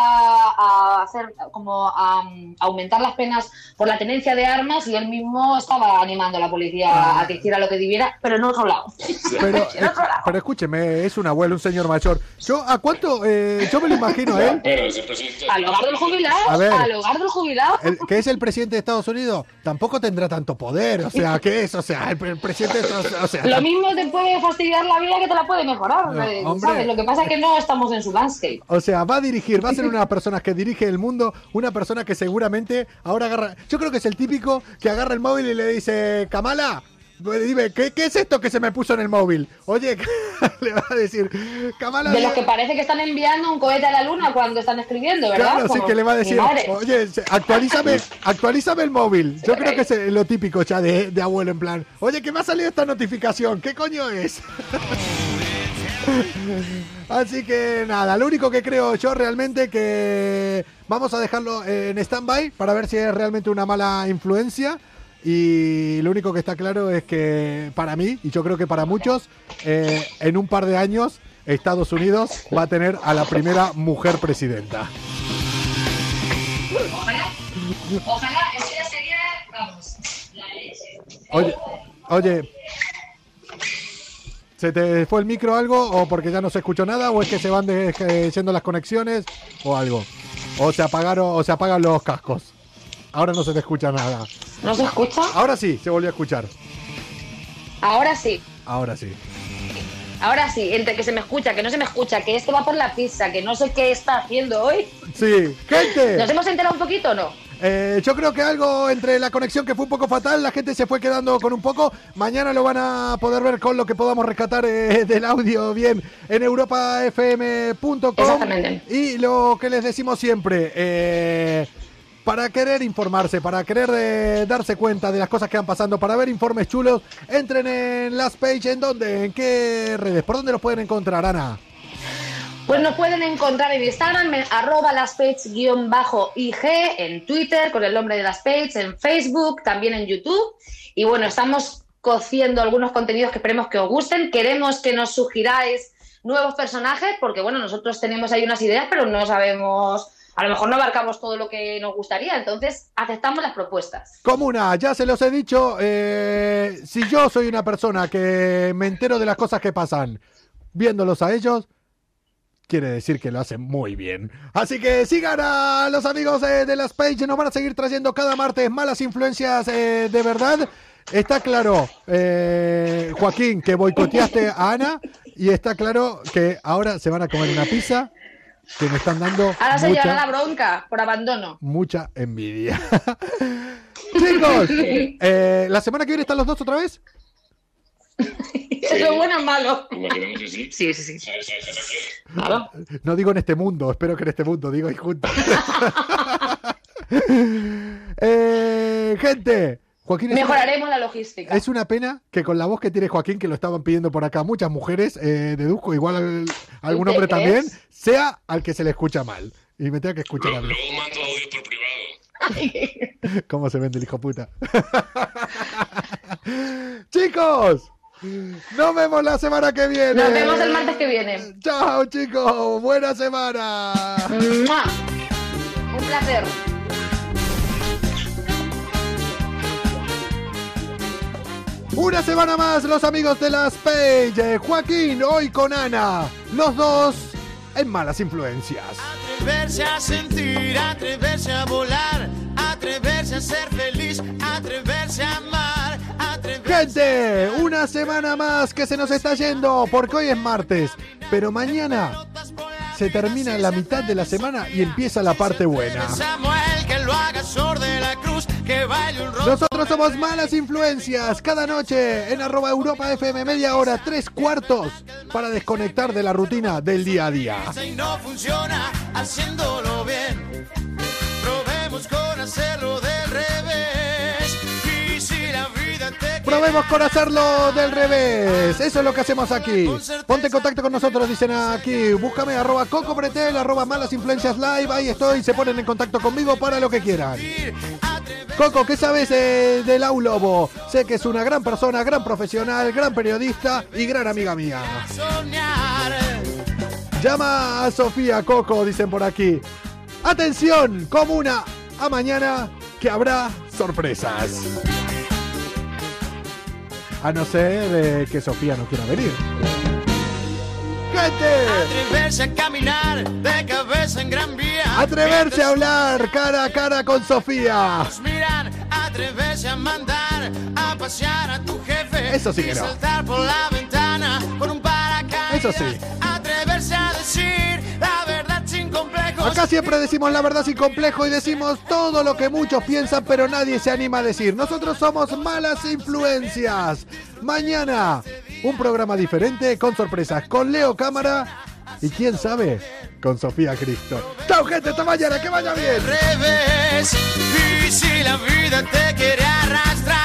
Speaker 8: a hacer como a, um, aumentar las penas por la tenencia de armas y él mismo estaba animando a la policía a que hiciera lo que debiera, pero en otro lado.
Speaker 1: Pero,
Speaker 8: En otro lado.
Speaker 1: pero escúcheme, es un abuelo, un señor mayor. Yo, ¿a cuánto? eh, yo me lo imagino a él.
Speaker 6: Presidente.
Speaker 8: Al hogar del jubilado,
Speaker 1: A ver.
Speaker 8: al hogar del jubilado.
Speaker 1: el- que es el presidente de Estados Unidos, tampoco tendrá tanto poder. O sea, ¿qué es? O sea, el, el presidente de Estados Unidos. O sea,
Speaker 8: Lo mismo te puede fastidiar la vida que te la puede mejorar,
Speaker 1: No,
Speaker 8: eh,
Speaker 1: hombre.
Speaker 8: Lo que pasa es que no estamos en su landscape.
Speaker 1: O sea, va a dirigir, va a ser una de las personas que dirige el mundo, una persona que seguramente ahora agarra. Yo creo que es el típico que agarra el móvil y le dice, Kamala, dime, ¿qué, qué es esto que se me puso en el móvil? Oye, le va a decir, Kamala.
Speaker 8: De los que parece que están enviando un cohete a la luna cuando están escribiendo, ¿verdad?
Speaker 1: Claro, sí
Speaker 8: Como
Speaker 1: que le va a decir, oye, actualízame, actualízame el móvil. Yo creo que es lo típico ya de, de abuelo, en plan, oye, que me ha salido esta notificación, ¿qué coño es? Así que nada, lo único que creo yo realmente que vamos a dejarlo en stand-by para ver si es realmente una mala influencia. Y lo único que está claro es que para mí, y yo creo que para muchos, eh, en un par de años Estados Unidos va a tener a la primera mujer presidenta.
Speaker 8: Ojalá, ojalá, eso ya sería, vamos, la leche.
Speaker 1: Oye, oye, ¿se te fue el micro algo o porque ya no se escuchó nada o es que se van de- eh, yendo las conexiones o algo? O se apagaron o se apagan los cascos. Ahora no se te escucha nada.
Speaker 8: ¿No se escucha?
Speaker 1: Ahora sí, se volvió a escuchar.
Speaker 8: Ahora sí.
Speaker 1: Ahora sí.
Speaker 8: Ahora sí, entre que se me escucha, que no se me escucha, que este va por la pizza, que no sé qué está haciendo hoy.
Speaker 1: Sí, gente.
Speaker 8: ¿Nos hemos enterado un poquito o no?
Speaker 1: Eh, yo creo que algo entre la conexión que fue un poco fatal, la gente se fue quedando con un poco. Mañana lo van a poder ver con lo que podamos rescatar eh, del audio bien en europafm.com. Y lo que les decimos siempre, eh, para querer informarse, para querer eh, darse cuenta de las cosas que van pasando, para ver informes chulos, entren en las page. ¿En dónde? ¿En qué redes? ¿Por dónde los pueden encontrar, Ana?
Speaker 8: Pues nos pueden encontrar en Instagram, en arroba laspage-ig, en Twitter con el nombre de las page, en Facebook, también en YouTube. Y bueno, estamos cociendo algunos contenidos que esperemos que os gusten. Queremos que nos sugiráis nuevos personajes, porque bueno, nosotros tenemos ahí unas ideas, pero no sabemos, a lo mejor no abarcamos todo lo que nos gustaría. Entonces, aceptamos las propuestas.
Speaker 1: Comuna, ya se los he dicho, eh, si yo soy una persona que me entero de las cosas que pasan viéndolos a ellos, quiere decir que lo hacen muy bien. Así que sigan a los amigos eh, de las Page, nos van a seguir trayendo cada martes malas influencias eh, de verdad. Está claro, eh, Joaquín, que boicoteaste a Ana y está claro que ahora se van a comer una pizza que me están dando
Speaker 8: Ahora se
Speaker 1: mucha-
Speaker 8: llevará la bronca por abandono.
Speaker 1: mucha envidia. Chicos, eh, ¿la semana que viene están los dos otra vez?
Speaker 8: Eso es bueno o malo.
Speaker 6: Que sí.
Speaker 8: Sí, sí, sí.
Speaker 1: No digo en este mundo, espero que en este mundo, digo ahí juntos. Eh, gente, Joaquín, una,
Speaker 8: Mejoraremos la logística.
Speaker 1: es una pena que con la voz que tiene Joaquín, que lo estaban pidiendo por acá muchas mujeres, eh, deduzco, igual al- algún
Speaker 8: ¿Te
Speaker 1: hombre
Speaker 8: crees?
Speaker 1: también, sea al que se le escucha mal. Y me tenga que escuchar a mí.
Speaker 6: Luego mando audio por privado.
Speaker 1: ¿Cómo se vende el hijo puta? Chicos, nos vemos la semana que viene.
Speaker 8: Nos vemos el martes que viene.
Speaker 1: Chao, chicos. Buena semana.
Speaker 8: ¡Mua! Un placer.
Speaker 1: Una semana más, los amigos de las Page. Joaquín, hoy con Ana. Los dos en Malas Influencias.
Speaker 9: Atreverse a sentir, atreverse a volar, atreverse a ser feliz, atreverse a amar,
Speaker 1: Gente, una semana más que se nos está yendo, porque hoy es martes, pero mañana se termina la mitad de la semana y empieza la parte buena.
Speaker 9: Samuel que lo haga sur de la cruz, que baile un.
Speaker 1: Nosotros somos Malas Influencias, cada noche en arroba Europa FM, media hora, tres cuartos, para desconectar de la rutina del día a día.
Speaker 9: y no funciona haciéndolo bien. Probemos con hacerlo del revés.
Speaker 1: Probemos con hacerlo del revés. Eso es lo que hacemos aquí. Ponte en contacto con nosotros, dicen aquí. Búscame arroba Coco Pretel, arroba Malas Influencias Live. Ahí estoy. Se ponen en contacto conmigo para lo que quieran. Coco, ¿qué sabes eh, de Lau Lobo? Sé que es una gran persona, gran profesional, gran periodista y gran amiga mía. Llama a Sofía Coco, dicen por aquí. Atención, comuna, a mañana que habrá sorpresas. A no ser eh, que Sofía no quiera venir. ¡Gente!
Speaker 9: Atreverse a caminar de cabeza en gran vía.
Speaker 1: Atreverse a hablar cara a cara con Sofía.
Speaker 9: Nos miran, atreverse a mandar a pasear a tu jefe.
Speaker 1: Eso sí que no.
Speaker 9: saltar por la ventana por un paracaídas.
Speaker 1: Eso sí.
Speaker 9: Atreverse a decir
Speaker 1: Acá siempre decimos la verdad sin complejo y decimos todo lo que muchos piensan, pero nadie se anima a decir. Nosotros somos malas influencias. Mañana, un programa diferente con sorpresas, con Leo Cámara y quién sabe, con Sofía Cristo. ¡Chao, gente! ¡Hasta mañana! ¡Que vaya bien!
Speaker 9: revés. Y si la vida te quiere arrastrar,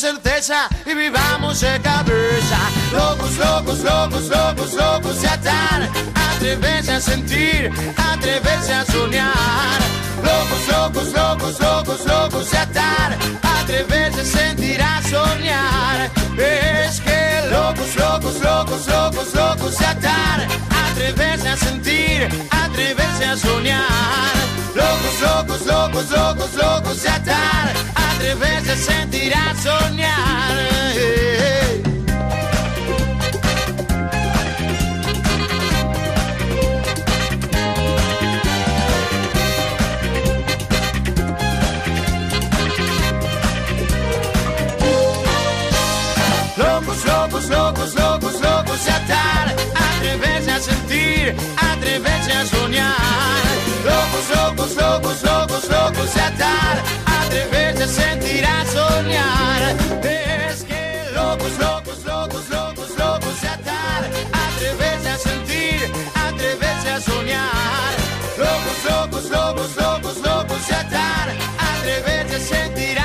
Speaker 9: certeza y vivamos de cabeza. Locos, locos, locos, locos, locos de atar. Atreverse a sentir, atreverse a soñar. Locos, locos, locos, locos, locos de atar. Atreverse a sentir, a soñar. Es que locos, locos, locos, locos, locos de atar. Atreverse a sentir, atreverse a soñar. Locos, locos, locos, locos, locos de atar. Atreverse a sentir, a soñar. Locos, locos, locos, locos, locos de atar. Atreverse a sentir, atreverse a soñar. Locos, locos, locos, locos, locos atar. Atreverse a sentir, a soñar. Es que locos, locos, locos, locos, locos atar. Atreverse a sentir, atreverse a soñar. Locos, locos, locos, locos, locos atar. Atreverse a sentir,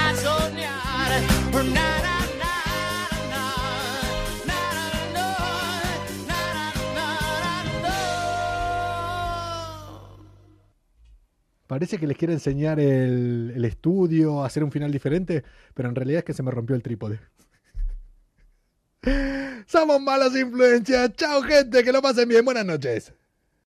Speaker 1: Parece que les quiere enseñar el, el estudio, hacer un final diferente, pero en realidad es que se me rompió el trípode. Somos malas influencias. Chao, gente, que lo pasen bien. Buenas noches.